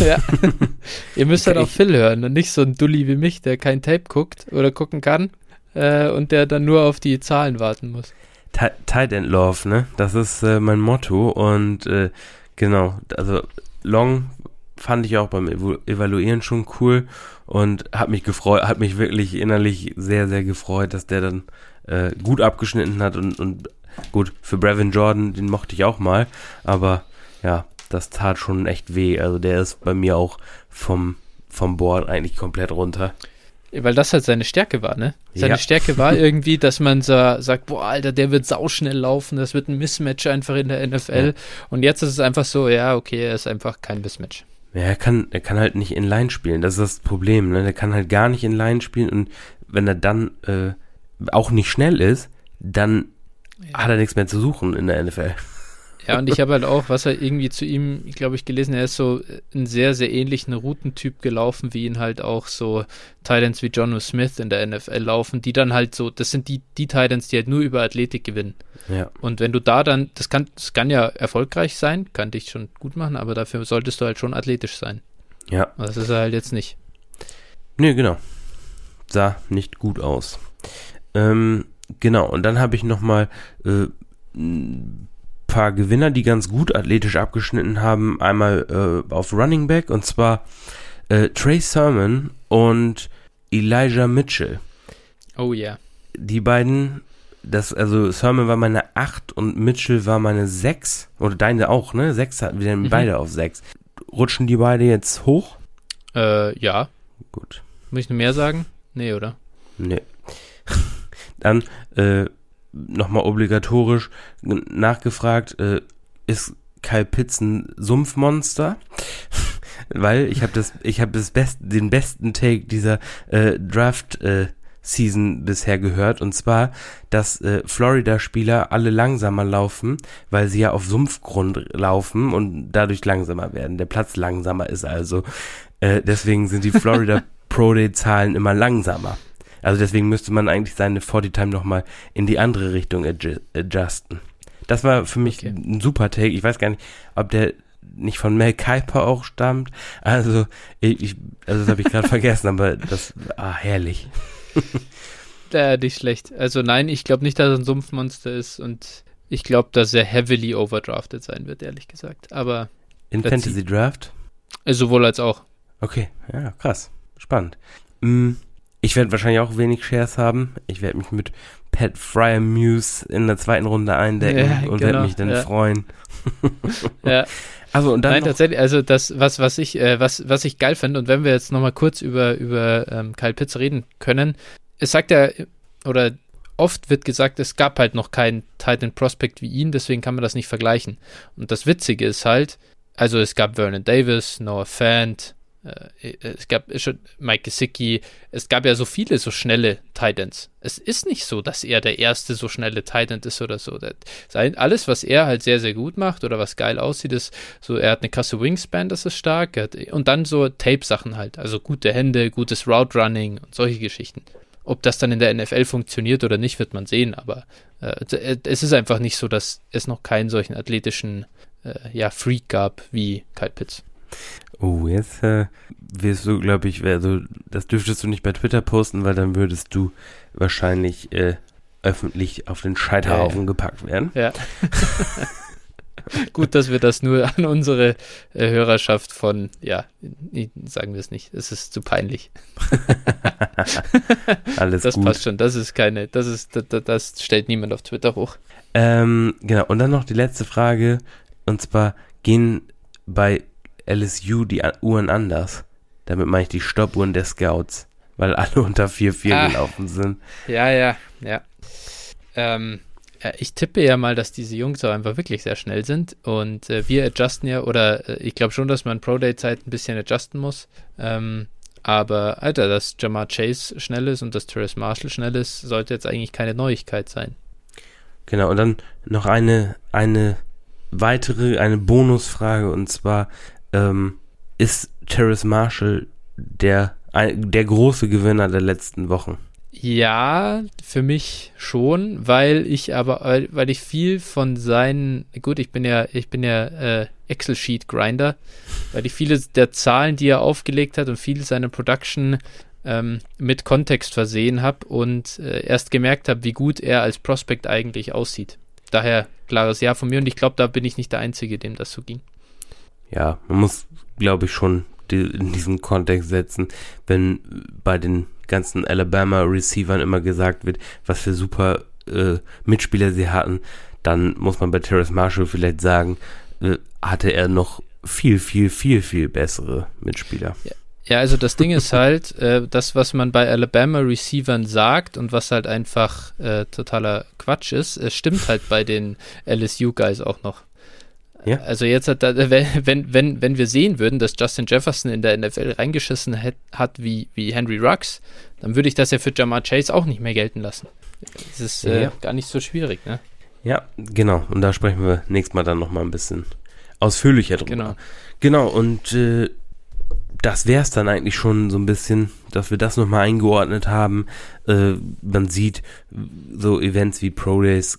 Ja. (laughs) Ihr müsst halt auch Phil hören und nicht so ein Dulli wie mich, der kein Tape guckt oder gucken kann äh, und der dann nur auf die Zahlen warten muss. Tight End Love, ne? Das ist äh, mein Motto und äh, genau, also Long fand ich auch beim Evaluieren schon cool und hat mich gefreut, hat mich wirklich innerlich sehr, sehr gefreut, dass der dann äh, gut abgeschnitten hat und, und gut, für Brevin Jordan, den mochte ich auch mal, aber ja, das tat schon echt weh. Also der ist bei mir auch vom, vom Board eigentlich komplett runter. Weil das halt seine Stärke war, ne? Seine ja. Stärke war (laughs) irgendwie, dass man so sagt, boah, Alter, der wird sauschnell laufen, das wird ein Mismatch einfach in der NFL. Ja. Und jetzt ist es einfach so, ja, okay, er ist einfach kein Mismatch. Ja, er kann, er kann halt nicht in Line spielen, das ist das Problem, ne? Der kann halt gar nicht in Line spielen und wenn er dann äh, auch nicht schnell ist, dann ja. hat er nichts mehr zu suchen in der NFL. Ja, und ich habe halt auch, was er irgendwie zu ihm, glaube ich, gelesen, er ist so einen sehr, sehr ähnlichen Routentyp gelaufen, wie ihn halt auch so Titans wie John Smith in der NFL laufen, die dann halt so, das sind die, die Titans, die halt nur über Athletik gewinnen. Ja. Und wenn du da dann, das kann, das kann ja erfolgreich sein, kann dich schon gut machen, aber dafür solltest du halt schon athletisch sein. Ja. Das ist er halt jetzt nicht. Nee, genau. Sah nicht gut aus. Ähm, genau, und dann habe ich nochmal äh, paar Gewinner, die ganz gut athletisch abgeschnitten haben. Einmal äh, auf Running Back und zwar äh, Trey Sermon und Elijah Mitchell. Oh ja. Yeah. Die beiden, das, also Sermon war meine 8 und Mitchell war meine 6. Oder deine auch, ne? 6 hatten wir mhm. beide auf 6. Rutschen die beide jetzt hoch? Äh, ja. Gut. Muss ich noch mehr sagen? Nee, oder? Nee. (laughs) Dann äh, nochmal obligatorisch nachgefragt, äh, ist Kyle Pitts ein Sumpfmonster? (laughs) Weil ich habe das, ich habe das best, den besten Take dieser äh, Draft äh, Season bisher gehört und zwar, dass äh, Florida-Spieler alle langsamer laufen, weil sie ja auf Sumpfgrund laufen und dadurch langsamer werden. Der Platz langsamer ist also. Äh, deswegen sind die (laughs) Florida Pro Day Zahlen immer langsamer. Also deswegen müsste man eigentlich seine 40 Time nochmal in die andere Richtung adjusten. Das war für mich okay. ein super Take. Ich weiß gar nicht, ob der nicht von Mel Kuiper auch stammt. Also, ich, also das habe ich gerade (laughs) vergessen, aber das war ah, herrlich. (laughs) äh, nicht schlecht. Also nein, ich glaube nicht, dass er ein Sumpfmonster ist und ich glaube, dass er heavily overdrafted sein wird, ehrlich gesagt. Aber in Fantasy Draft? Äh, sowohl als auch. Okay, ja, krass. Spannend. Mhm. Ich werde wahrscheinlich auch wenig Shares haben. Ich werde mich mit Pat Fryer Muse in der zweiten Runde eindecken ja, und genau, werde mich dann ja. freuen. (laughs) ja. Also und dann Nein, tatsächlich, also das, was, was ich, äh, was, was ich geil finde, und wenn wir jetzt nochmal kurz über, über ähm, Kyle Pitts reden können, es sagt ja, oder oft wird gesagt, es gab halt noch keinen Titan Prospect wie ihn, deswegen kann man das nicht vergleichen. Und das Witzige ist halt, also es gab Vernon Davis, Noah Fant, es gab schon Mike Gesicki, es gab ja so viele so schnelle Titans. Es ist nicht so, dass er der erste so schnelle Titan ist oder so. alles, was er halt sehr, sehr gut macht oder was geil aussieht, ist so, er hat eine krasse Wingspan, das ist stark. Und dann so Tape-Sachen halt, also gute Hände, gutes Route Running und solche Geschichten. Ob das dann in der NFL funktioniert oder nicht, wird man sehen, aber äh, es ist einfach nicht so, dass es noch keinen solchen athletischen äh, ja, Freak gab wie Kyle Pitts. Oh, jetzt äh, wirst du, glaube ich, also das dürftest du nicht bei Twitter posten, weil dann würdest du wahrscheinlich äh, öffentlich auf den Scheiterhaufen ja, gepackt werden. Ja. (laughs) Gut, dass wir das nur an unsere äh, Hörerschaft von, ja, sagen wir es nicht, es ist zu peinlich. (laughs) Alles das gut. passt schon, das ist keine, das ist, das, das stellt niemand auf Twitter hoch. Ähm, genau, und dann noch die letzte Frage, und zwar gehen bei LSU die Uhren anders. Damit meine ich die Stoppuhren der Scouts, weil alle (laughs) unter 4-4 ah, gelaufen sind. Ja, ja, ja. Ähm, ja, ich tippe ja mal, dass diese Jungs auch einfach wirklich sehr schnell sind und äh, wir adjusten ja, oder äh, ich glaube schon, dass man Pro-Day-Zeit ein bisschen adjusten muss. Ähm, aber, Alter, dass Jamar Chase schnell ist und dass Terrace Marshall schnell ist, sollte jetzt eigentlich keine Neuigkeit sein. Genau, und dann noch eine, eine weitere, eine Bonusfrage und zwar, ähm, ist Terrace Marshall der, der große Gewinner der letzten Wochen. Ja, für mich schon, weil ich aber, weil, ich viel von seinen, gut, ich bin ja, ich bin ja äh, Excel-Sheet-Grinder, weil ich viele der Zahlen, die er aufgelegt hat und viele seiner Production ähm, mit Kontext versehen habe und äh, erst gemerkt habe, wie gut er als Prospect eigentlich aussieht. Daher klares Ja von mir und ich glaube, da bin ich nicht der Einzige, dem das so ging. Ja, man muss, glaube ich, schon die, in diesen Kontext setzen, wenn bei den ganzen Alabama-Receivern immer gesagt wird, was für super äh, Mitspieler sie hatten, dann muss man bei Terrace Marshall vielleicht sagen, äh, hatte er noch viel, viel, viel, viel bessere Mitspieler. Ja. Ja, also das Ding ist halt, äh, das, was man bei Alabama-Receivern sagt und was halt einfach äh, totaler Quatsch ist, es stimmt halt bei den LSU-Guys auch noch. Ja. Also jetzt hat, wenn, wenn, wenn wir sehen würden, dass Justin Jefferson in der NFL reingeschissen hat, hat wie, wie Henry Rux, dann würde ich das ja für Jamar Chase auch nicht mehr gelten lassen. Das ist äh, ja. gar nicht so schwierig, ne? Ja, genau. Und da sprechen wir nächstes Mal dann nochmal ein bisschen ausführlicher drüber. Genau. Genau, und äh, das wäre es dann eigentlich schon so ein bisschen, dass wir das nochmal eingeordnet haben. Äh, man sieht, so Events wie Pro Days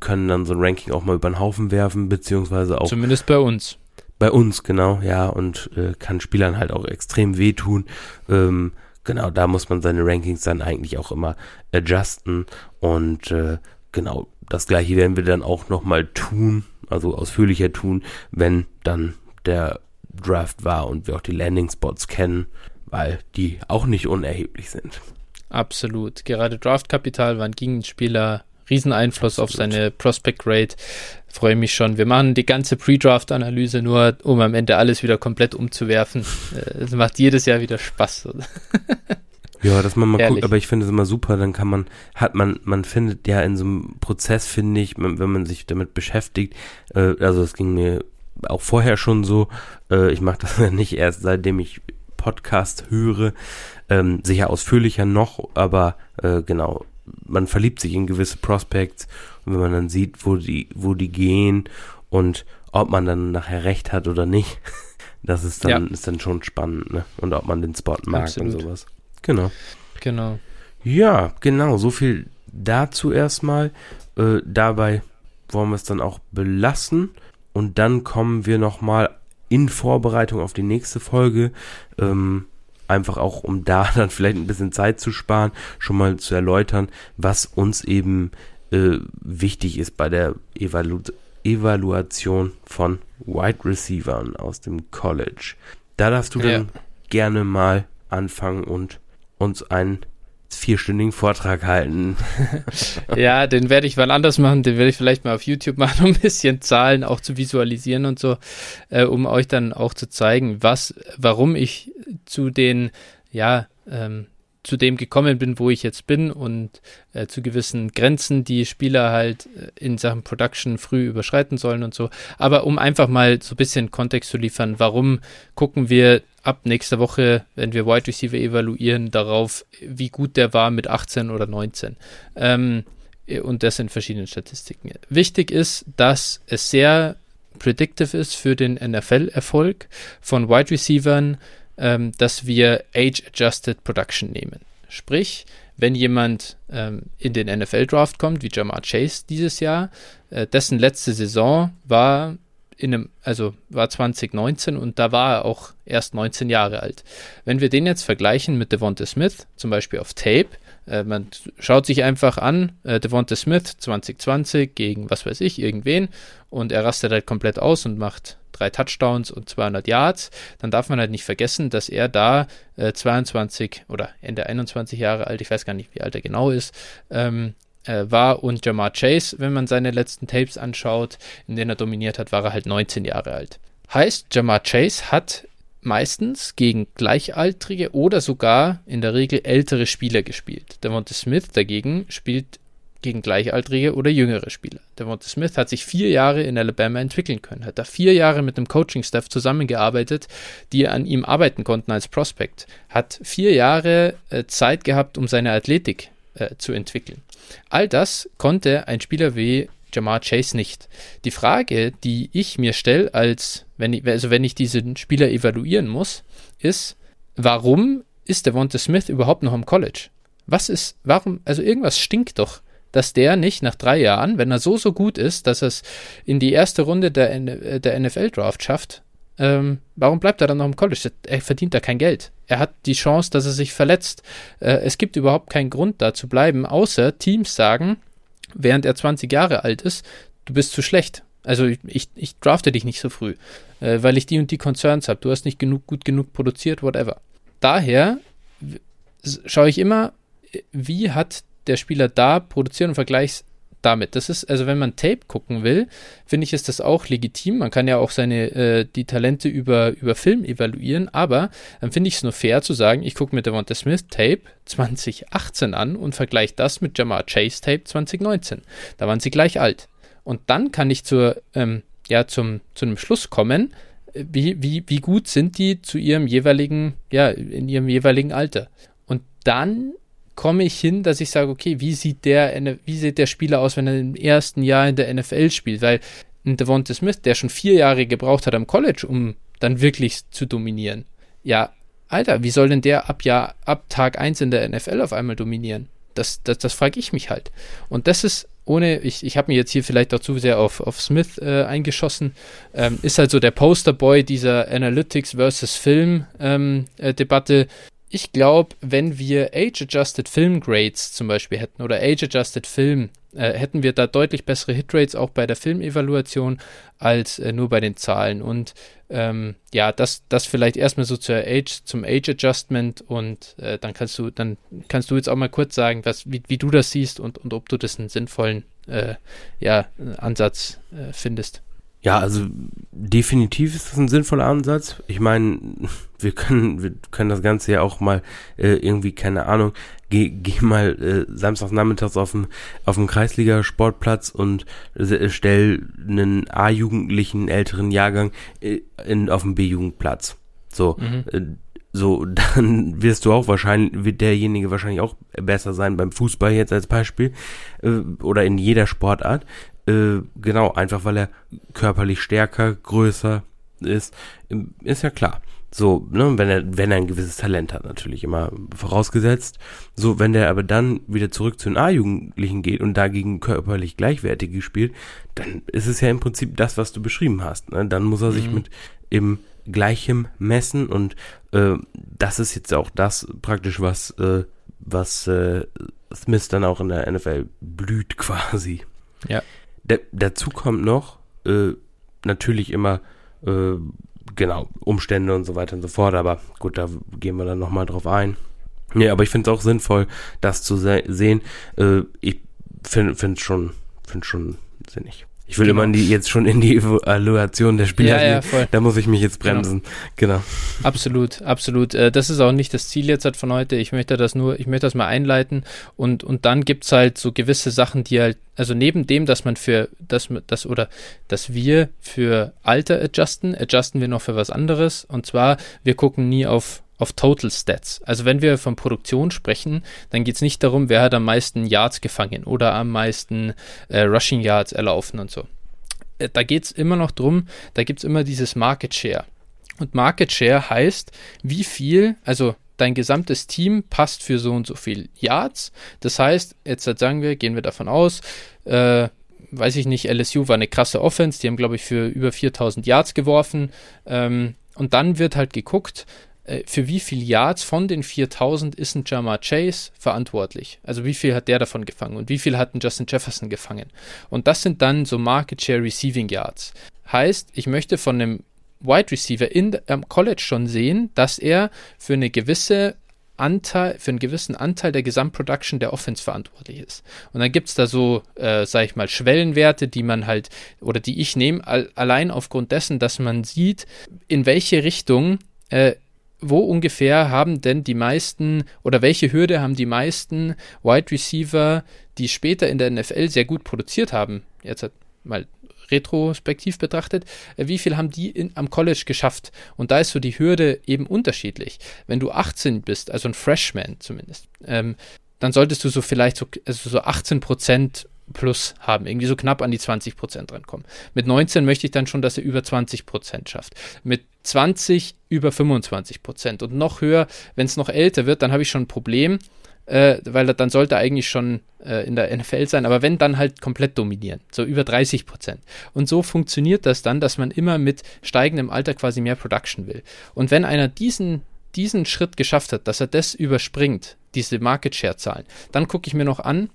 können dann so ein Ranking auch mal über den Haufen werfen, beziehungsweise auch. Zumindest bei uns. Bei uns, genau, ja, und äh, kann Spielern halt auch extrem wehtun. Ähm, genau, da muss man seine Rankings dann eigentlich auch immer adjusten. Und äh, genau, das gleiche werden wir dann auch nochmal tun, also ausführlicher tun, wenn dann der Draft war und wir auch die Landing Spots kennen, weil die auch nicht unerheblich sind. Absolut. Gerade Draftkapital Rieseneinfluss auf seine Prospect Rate. Freue mich schon. Wir machen die ganze Pre-Draft-Analyse nur, um am Ende alles wieder komplett umzuwerfen. (laughs) Äh, es macht jedes Jahr wieder Spaß. (laughs) ja, dass man mal Ehrlich. guckt, aber ich finde es immer super, dann kann man, hat man, man findet ja in so einem Prozess, finde ich, wenn man sich damit beschäftigt, äh, also es ging mir auch vorher schon so, äh, ich mache das (laughs) nicht erst seitdem ich Podcast höre, ähm, sicher ausführlicher noch, aber äh, genau, man verliebt sich in gewisse Prospects und wenn man dann sieht, wo die, wo die gehen und ob man dann nachher recht hat oder nicht, (laughs) das ist dann, ja. ist dann schon spannend, ne? Und ob man den Spot mag Absolut. und sowas. Genau. Genau. Ja, genau, so viel dazu erstmal. Äh, dabei wollen wir es dann auch belassen. Und dann kommen wir nochmal in Vorbereitung auf die nächste Folge ähm, einfach auch um da (laughs) dann vielleicht ein bisschen Zeit zu sparen, schon mal zu erläutern, was uns eben äh, wichtig ist bei der Evalu Evaluation von Wide Receivern aus dem College. Da darfst du ja. dann gerne mal anfangen und uns einen vierstündigen Vortrag halten. (laughs) ja, den werde ich wann anders machen. Den werde ich vielleicht mal auf YouTube machen, (laughs) um ein bisschen Zahlen auch zu visualisieren und so, äh, um euch dann auch zu zeigen, was, warum ich zu den, ja, ähm, zu dem gekommen bin, wo ich jetzt bin und äh, zu gewissen Grenzen, die Spieler halt äh, in Sachen Production früh überschreiten sollen und so. Aber um einfach mal so ein bisschen Kontext zu liefern, warum gucken wir ab nächster Woche, wenn wir Wide Receiver evaluieren, darauf, wie gut der war mit 18 oder 19. Ähm, und das in verschiedenen Statistiken. Wichtig ist, dass es sehr predictive ist für den NFL-Erfolg von Wide Receivern, ähm, dass wir Age-Adjusted Production nehmen. Sprich, wenn jemand ähm, in den NFL-Draft kommt, wie Jamar Chase dieses Jahr, äh, dessen letzte Saison war in einem, also war 2019 und da war er auch erst 19 Jahre alt. Wenn wir den jetzt vergleichen mit Devonta Smith, zum Beispiel auf Tape, äh, man schaut sich einfach an, äh, Devonta Smith 2020 gegen was weiß ich, irgendwen und er rastet halt komplett aus und macht drei Touchdowns und 200 Yards, dann darf man halt nicht vergessen, dass er da äh, 22 oder Ende 21 Jahre alt, ich weiß gar nicht, wie alt er genau ist, ähm, äh, war und Jamar Chase, wenn man seine letzten Tapes anschaut, in denen er dominiert hat, war er halt 19 Jahre alt. Heißt, Jamar Chase hat meistens gegen Gleichaltrige oder sogar in der Regel ältere Spieler gespielt. Devonta Smith dagegen spielt gegen Gleichaltrige oder jüngere Spieler. Devonta Smith hat sich vier Jahre in Alabama entwickeln können, hat da vier Jahre mit einem Coaching-Staff zusammengearbeitet, die an ihm arbeiten konnten als Prospect, hat vier Jahre äh, Zeit gehabt, um seine Athletik äh, zu entwickeln. All das konnte ein Spieler wie Jamar Chase nicht. Die Frage, die ich mir stelle, als wenn ich, also wenn ich diesen Spieler evaluieren muss, ist, warum ist Devonta Smith überhaupt noch am College? Was ist, warum, also irgendwas stinkt doch, dass der nicht nach drei Jahren, wenn er so, so gut ist, dass er es in die erste Runde der, der NFL-Draft schafft, ähm, warum bleibt er dann noch im College? Er verdient da kein Geld. Er hat die Chance, dass er sich verletzt. Äh, es gibt überhaupt keinen Grund, da zu bleiben, außer Teams sagen, während er 20 Jahre alt ist, du bist zu schlecht. Also ich, ich drafte dich nicht so früh, äh, weil ich die und die Concerns habe. Du hast nicht genug, gut genug produziert, whatever. Daher schaue ich immer, wie hat der Spieler da produziert und vergleichs damit. Das ist, also wenn man Tape gucken will, finde ich, ist das auch legitim. Man kann ja auch seine, äh, die Talente über, über Film evaluieren, aber dann finde ich es nur fair zu sagen, ich gucke mir Devonta Smith Tape 2018 an und vergleiche das mit Jamar Chase Tape 2019. Da waren sie gleich alt. Und dann kann ich zur, ähm, ja, zum, zu einem Schluss kommen, wie, wie, wie gut sind die zu ihrem jeweiligen, ja, in ihrem jeweiligen Alter. Und dann komme ich hin, dass ich sage, okay, wie sieht der, wie sieht der Spieler aus, wenn er im ersten Jahr in der NFL spielt? Weil ein Devonta Smith, der schon vier Jahre gebraucht hat am College, um dann wirklich zu dominieren. Ja, Alter, wie soll denn der ab Jahr, ab Tag 1 in der NFL auf einmal dominieren? Das, das, das frage ich mich halt. Und das ist ohne, ich, ich habe mir jetzt hier vielleicht auch zu sehr auf, auf Smith äh, eingeschossen, ähm, ist halt so der Posterboy dieser Analytics versus Film ähm, äh, Debatte. Ich glaube, wenn wir Age-Adjusted Film Grades zum Beispiel hätten oder Age-Adjusted Film, äh, hätten wir da deutlich bessere Hitrates auch bei der Filmevaluation als äh, nur bei den Zahlen. Und ähm, ja, das, das vielleicht erstmal so zur Age, zum Age-Adjustment und äh, dann kannst du, dann kannst du jetzt auch mal kurz sagen, was, wie, wie du das siehst und, und ob du das einen sinnvollen äh, ja, Ansatz äh, findest. Ja, also definitiv ist das ein sinnvoller Ansatz. Ich meine, (laughs) wir können, wir können das Ganze ja auch mal äh, irgendwie, keine Ahnung, geh, geh mal äh, samstags nachmittags auf dem auf dem Kreisliga-Sportplatz und äh, stell einen A-Jugendlichen älteren Jahrgang äh, in, auf dem B-Jugendplatz. So, mhm. äh, so, (laughs) dann wirst du auch wahrscheinlich, wird derjenige wahrscheinlich auch besser sein beim Fußball jetzt als Beispiel äh, oder in jeder Sportart. Äh, genau, einfach weil er körperlich stärker, größer ist, ist ja klar. So, ne, wenn er, wenn er ein gewisses Talent hat, natürlich immer vorausgesetzt. So, wenn der aber dann wieder zurück zu den A-Jugendlichen geht und dagegen körperlich gleichwertige spielt, dann ist es ja im Prinzip das, was du beschrieben hast. Ne? Dann muss er sich mhm. mit im gleichem messen und äh, das ist jetzt auch das praktisch, was, äh, was äh, Smith dann auch in der NFL blüht (laughs) quasi. Ja. Da, dazu kommt noch äh, natürlich immer äh, genau Umstände und so weiter und so fort, aber gut, da gehen wir dann nochmal drauf ein. Ja, aber ich finde es auch sinnvoll, das zu se sehen. Äh, ich finde es schon, find schon sinnig. Ich will genau. immer die, jetzt schon in die Evaluation der Spieler ja, gehen. Ja, da muss ich mich jetzt genau. bremsen. Genau. genau. Absolut, absolut. Äh, das ist auch nicht das Ziel jetzt halt von heute. Ich möchte das nur, ich möchte das mal einleiten und, und dann gibt es halt so gewisse Sachen, die halt, also neben dem, dass man für das, das oder dass wir für Alter adjusten, adjusten wir noch für was anderes. Und zwar, wir gucken nie auf auf Total Stats. Also wenn wir von Produktion sprechen, dann geht es nicht darum, wer hat am meisten Yards gefangen oder am meisten äh, Rushing Yards erlaufen und so. Äh, da geht es immer noch drum, da gibt es immer dieses Market Share. Und Market Share heißt, wie viel, also dein gesamtes Team passt für so und so viel Yards. Das heißt, jetzt sagen wir, gehen wir davon aus, äh, weiß ich nicht, LSU war eine krasse Offense, die haben, glaube ich, für über 4000 Yards geworfen. Ähm, und dann wird halt geguckt, für wie viel Yards von den 4000 ist ein Jamar Chase verantwortlich? Also wie viel hat der davon gefangen und wie viel hat ein Justin Jefferson gefangen? Und das sind dann so Market Share Receiving Yards. Heißt, ich möchte von einem Wide Receiver in am College schon sehen, dass er für eine gewisse Anteil, für einen gewissen Anteil der Gesamtproduction der Offense verantwortlich ist. Und dann gibt es da so, äh, sag ich mal, Schwellenwerte, die man halt, oder die ich nehme, allein aufgrund dessen, dass man sieht, in welche Richtung äh, wo ungefähr haben denn die meisten oder welche Hürde haben die meisten Wide Receiver, die später in der NFL sehr gut produziert haben, jetzt mal retrospektiv betrachtet, äh, wie viel haben die in, am College geschafft? Und da ist so die Hürde eben unterschiedlich. Wenn du 18 bist, also ein Freshman zumindest, ähm, dann solltest du so vielleicht so, also so 18 Prozent plus haben, irgendwie so knapp an die 20 Prozent rankommen. Mit 19 möchte ich dann schon, dass er über 20 Prozent schafft. Mit 20 über 25 Prozent und noch höher, wenn es noch älter wird, dann habe ich schon ein Problem, äh, weil dann sollte eigentlich schon äh, in der NFL sein, aber wenn, dann halt komplett dominieren, so über 30 Prozent. Und so funktioniert das dann, dass man immer mit steigendem Alter quasi mehr Production will. Und wenn einer diesen, diesen Schritt geschafft hat, dass er das überspringt, diese Market Share Zahlen, dann gucke ich mir noch an,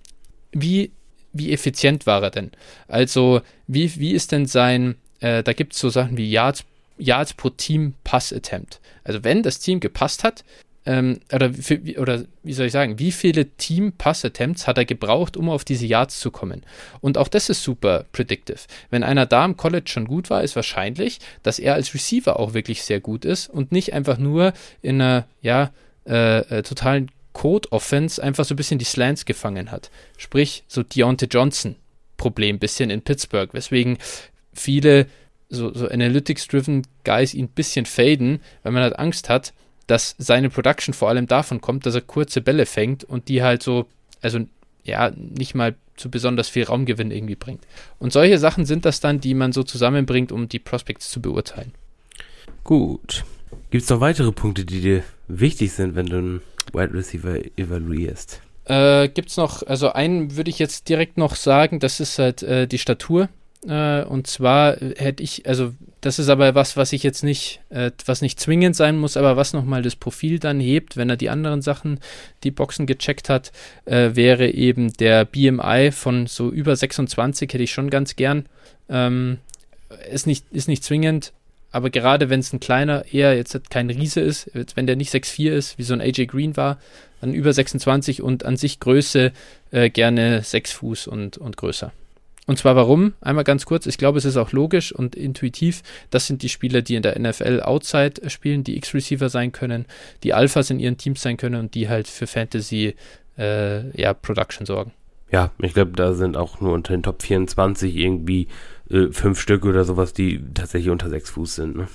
wie, wie effizient war er denn? Also, wie, wie ist denn sein, äh, da gibt es so Sachen wie Yards, Yards pro Team Pass Attempt. Also, wenn das Team gepasst hat, ähm, oder, für, oder wie soll ich sagen, wie viele Team-Pass-Attempts hat er gebraucht, um auf diese Yards zu kommen? Und auch das ist super predictive. Wenn einer da im College schon gut war, ist wahrscheinlich, dass er als Receiver auch wirklich sehr gut ist und nicht einfach nur in einer, ja, äh, äh, totalen Code-Offense einfach so ein bisschen die Slants gefangen hat. Sprich, so Deontay Johnson-Problem bisschen in Pittsburgh, weswegen viele so, so Analytics-driven Guys ihn ein bisschen faden, weil man halt Angst hat, dass seine Production vor allem davon kommt, dass er kurze Bälle fängt und die halt so, also ja, nicht mal zu besonders viel Raumgewinn irgendwie bringt. Und solche Sachen sind das dann, die man so zusammenbringt, um die Prospects zu beurteilen. Gut. Gibt es noch weitere Punkte, die dir wichtig sind, wenn du einen Wide Receiver evaluierst? Äh, Gibt es noch, also einen würde ich jetzt direkt noch sagen, das ist halt äh, die Statur. Äh, und zwar hätte ich, also das ist aber was, was ich jetzt nicht, äh, was nicht zwingend sein muss, aber was nochmal das Profil dann hebt, wenn er die anderen Sachen, die Boxen gecheckt hat, äh, wäre eben der BMI von so über 26, hätte ich schon ganz gern. Ähm, ist, nicht, ist nicht zwingend, aber gerade wenn es ein kleiner, eher jetzt kein Riese ist, wenn der nicht 6'4 ist, wie so ein AJ Green war, dann über 26 und an sich Größe äh, gerne 6 Fuß und, und größer. Und zwar warum? Einmal ganz kurz, ich glaube, es ist auch logisch und intuitiv. Das sind die Spieler, die in der NFL Outside spielen, die X-Receiver sein können, die Alphas in ihren Teams sein können und die halt für Fantasy äh, ja, Production sorgen. Ja, ich glaube, da sind auch nur unter den Top 24 irgendwie äh, fünf Stück oder sowas, die tatsächlich unter sechs Fuß sind. Ne?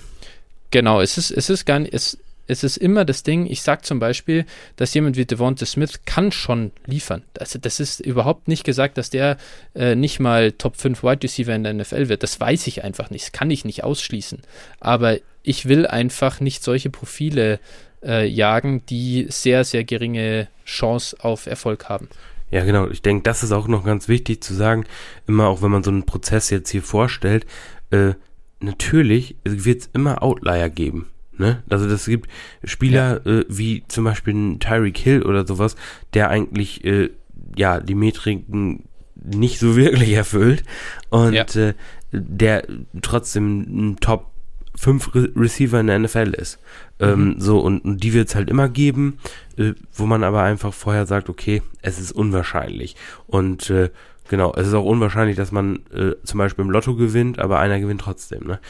Genau, es ist, es ist gar nicht, es, es ist immer das Ding, ich sage zum Beispiel, dass jemand wie Devonta Smith kann schon liefern. Also das ist überhaupt nicht gesagt, dass der äh, nicht mal Top 5 Wide Receiver in der NFL wird. Das weiß ich einfach nicht. Das kann ich nicht ausschließen. Aber ich will einfach nicht solche Profile äh, jagen, die sehr, sehr geringe Chance auf Erfolg haben. Ja, genau. Ich denke, das ist auch noch ganz wichtig zu sagen, immer auch wenn man so einen Prozess jetzt hier vorstellt, äh, natürlich wird es immer Outlier geben. Ne? Also das gibt Spieler ja. äh, wie zum Beispiel Tyreek Hill oder sowas, der eigentlich äh, ja die Metriken nicht so (laughs) wirklich erfüllt und ja. äh, der trotzdem ein Top 5 Re Receiver in der NFL ist. Ähm, mhm. so, und, und die wird es halt immer geben, äh, wo man aber einfach vorher sagt, okay, es ist unwahrscheinlich. Und äh, Genau, es ist auch unwahrscheinlich, dass man äh, zum Beispiel im Lotto gewinnt, aber einer gewinnt trotzdem, ne?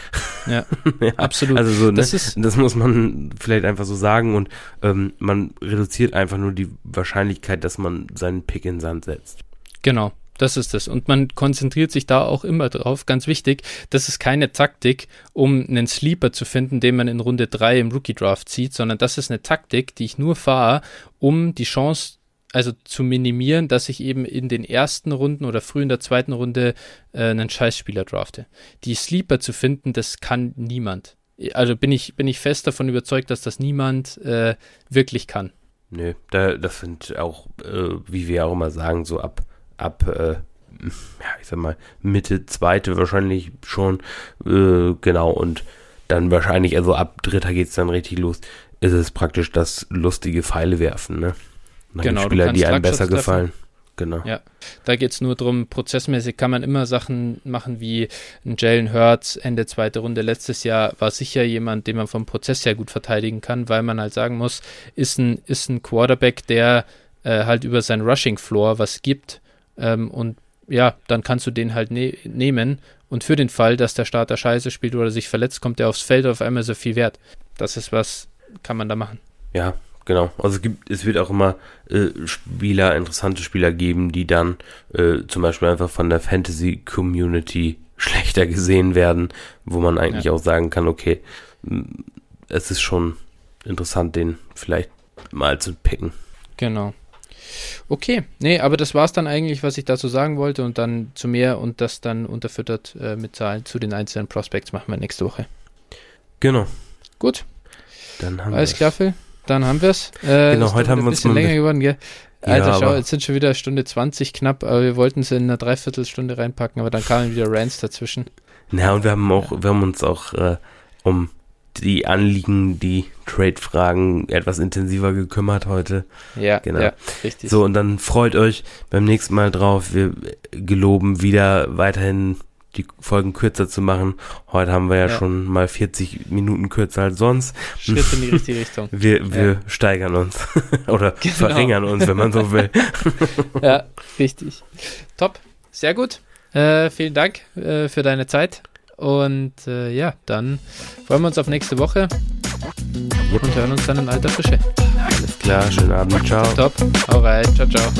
Ja, (laughs) ja absolut. Also so, ne? das, ist das muss man vielleicht einfach so sagen und ähm, man reduziert einfach nur die Wahrscheinlichkeit, dass man seinen Pick in Sand setzt. Genau. Das ist es. Und man konzentriert sich da auch immer drauf. Ganz wichtig, das ist keine Taktik, um einen Sleeper zu finden, den man in Runde 3 im Rookie Draft zieht, sondern das ist eine Taktik, die ich nur fahre, um die Chance also zu minimieren, dass ich eben in den ersten Runden oder früh in der zweiten Runde äh, einen Scheißspieler drafte. Die Sleeper zu finden, das kann niemand. Also bin ich, bin ich fest davon überzeugt, dass das niemand äh, wirklich kann. Nö, da, das sind auch, äh, wie wir auch immer sagen, so ab, ab, äh, ja, ich sag mal, Mitte, zweite wahrscheinlich schon, äh, genau, und dann wahrscheinlich, also ab dritter geht's dann richtig los, ist es praktisch das lustige Pfeile werfen, ne? Nach genau, Spieler, die einem besser gefallen. Genau. Ja, da geht es nur darum, prozessmäßig kann man immer Sachen machen wie ein Jalen Hurts Ende zweite Runde letztes Jahr war sicher jemand, den man vom Prozess her gut verteidigen kann, weil man halt sagen muss, ist ein, ist ein Quarterback, der äh, halt über sein Rushing Floor was gibt ähm, und ja, dann kannst du den halt ne nehmen und für den Fall, dass der Starter scheiße spielt oder sich verletzt, kommt er aufs Feld auf einmal so viel wert. Das ist was, kann man da machen. Ja, genau. Also es gibt, es wird auch immer äh, Spieler, interessante Spieler geben, die dann äh, zum Beispiel einfach von der Fantasy-Community (laughs) schlechter gesehen werden, wo man eigentlich ja. auch sagen kann, okay, es ist schon interessant, den vielleicht mal zu picken. Genau. Okay, nee, aber das war es dann eigentlich, was ich dazu sagen wollte und dann zu mehr und das dann unterfüttert äh, mit Zahlen zu den einzelnen Prospects machen wir nächste Woche. Genau. Gut. Dann haben Alles klar, Phil. Dann haben wir es. Äh, genau, heute haben wir uns ein bisschen länger geworden, gell? Alter, Ja, schau, jetzt sind schon wieder Stunde 20 knapp, aber wir wollten es in einer Dreiviertelstunde reinpacken, aber dann kamen wieder Rants dazwischen. Na, und wir haben auch, wir haben uns auch äh, um die Anliegen, die Trade-Fragen etwas intensiver gekümmert heute. Ja, Genau. ja, richtig. So, und dann freut euch beim nächsten Mal drauf. Wir geloben wieder weiterhin die Folgen kürzer zu machen. Heute haben wir ja, Ja. schon mal 40 Minuten kürzer als sonst. Schritt in die (laughs) richtige Richtung. Wir, wir steigern uns (laughs) oder Genau. verringern uns, wenn man so will. (laughs) Ja, richtig. Top, sehr gut. Äh, vielen Dank äh, für deine Zeit. Und äh, ja, dann freuen wir uns auf nächste Woche und hören uns dann in alter Frische. Alles klar, schönen Abend, ciao. Top, rein, ciao, ciao.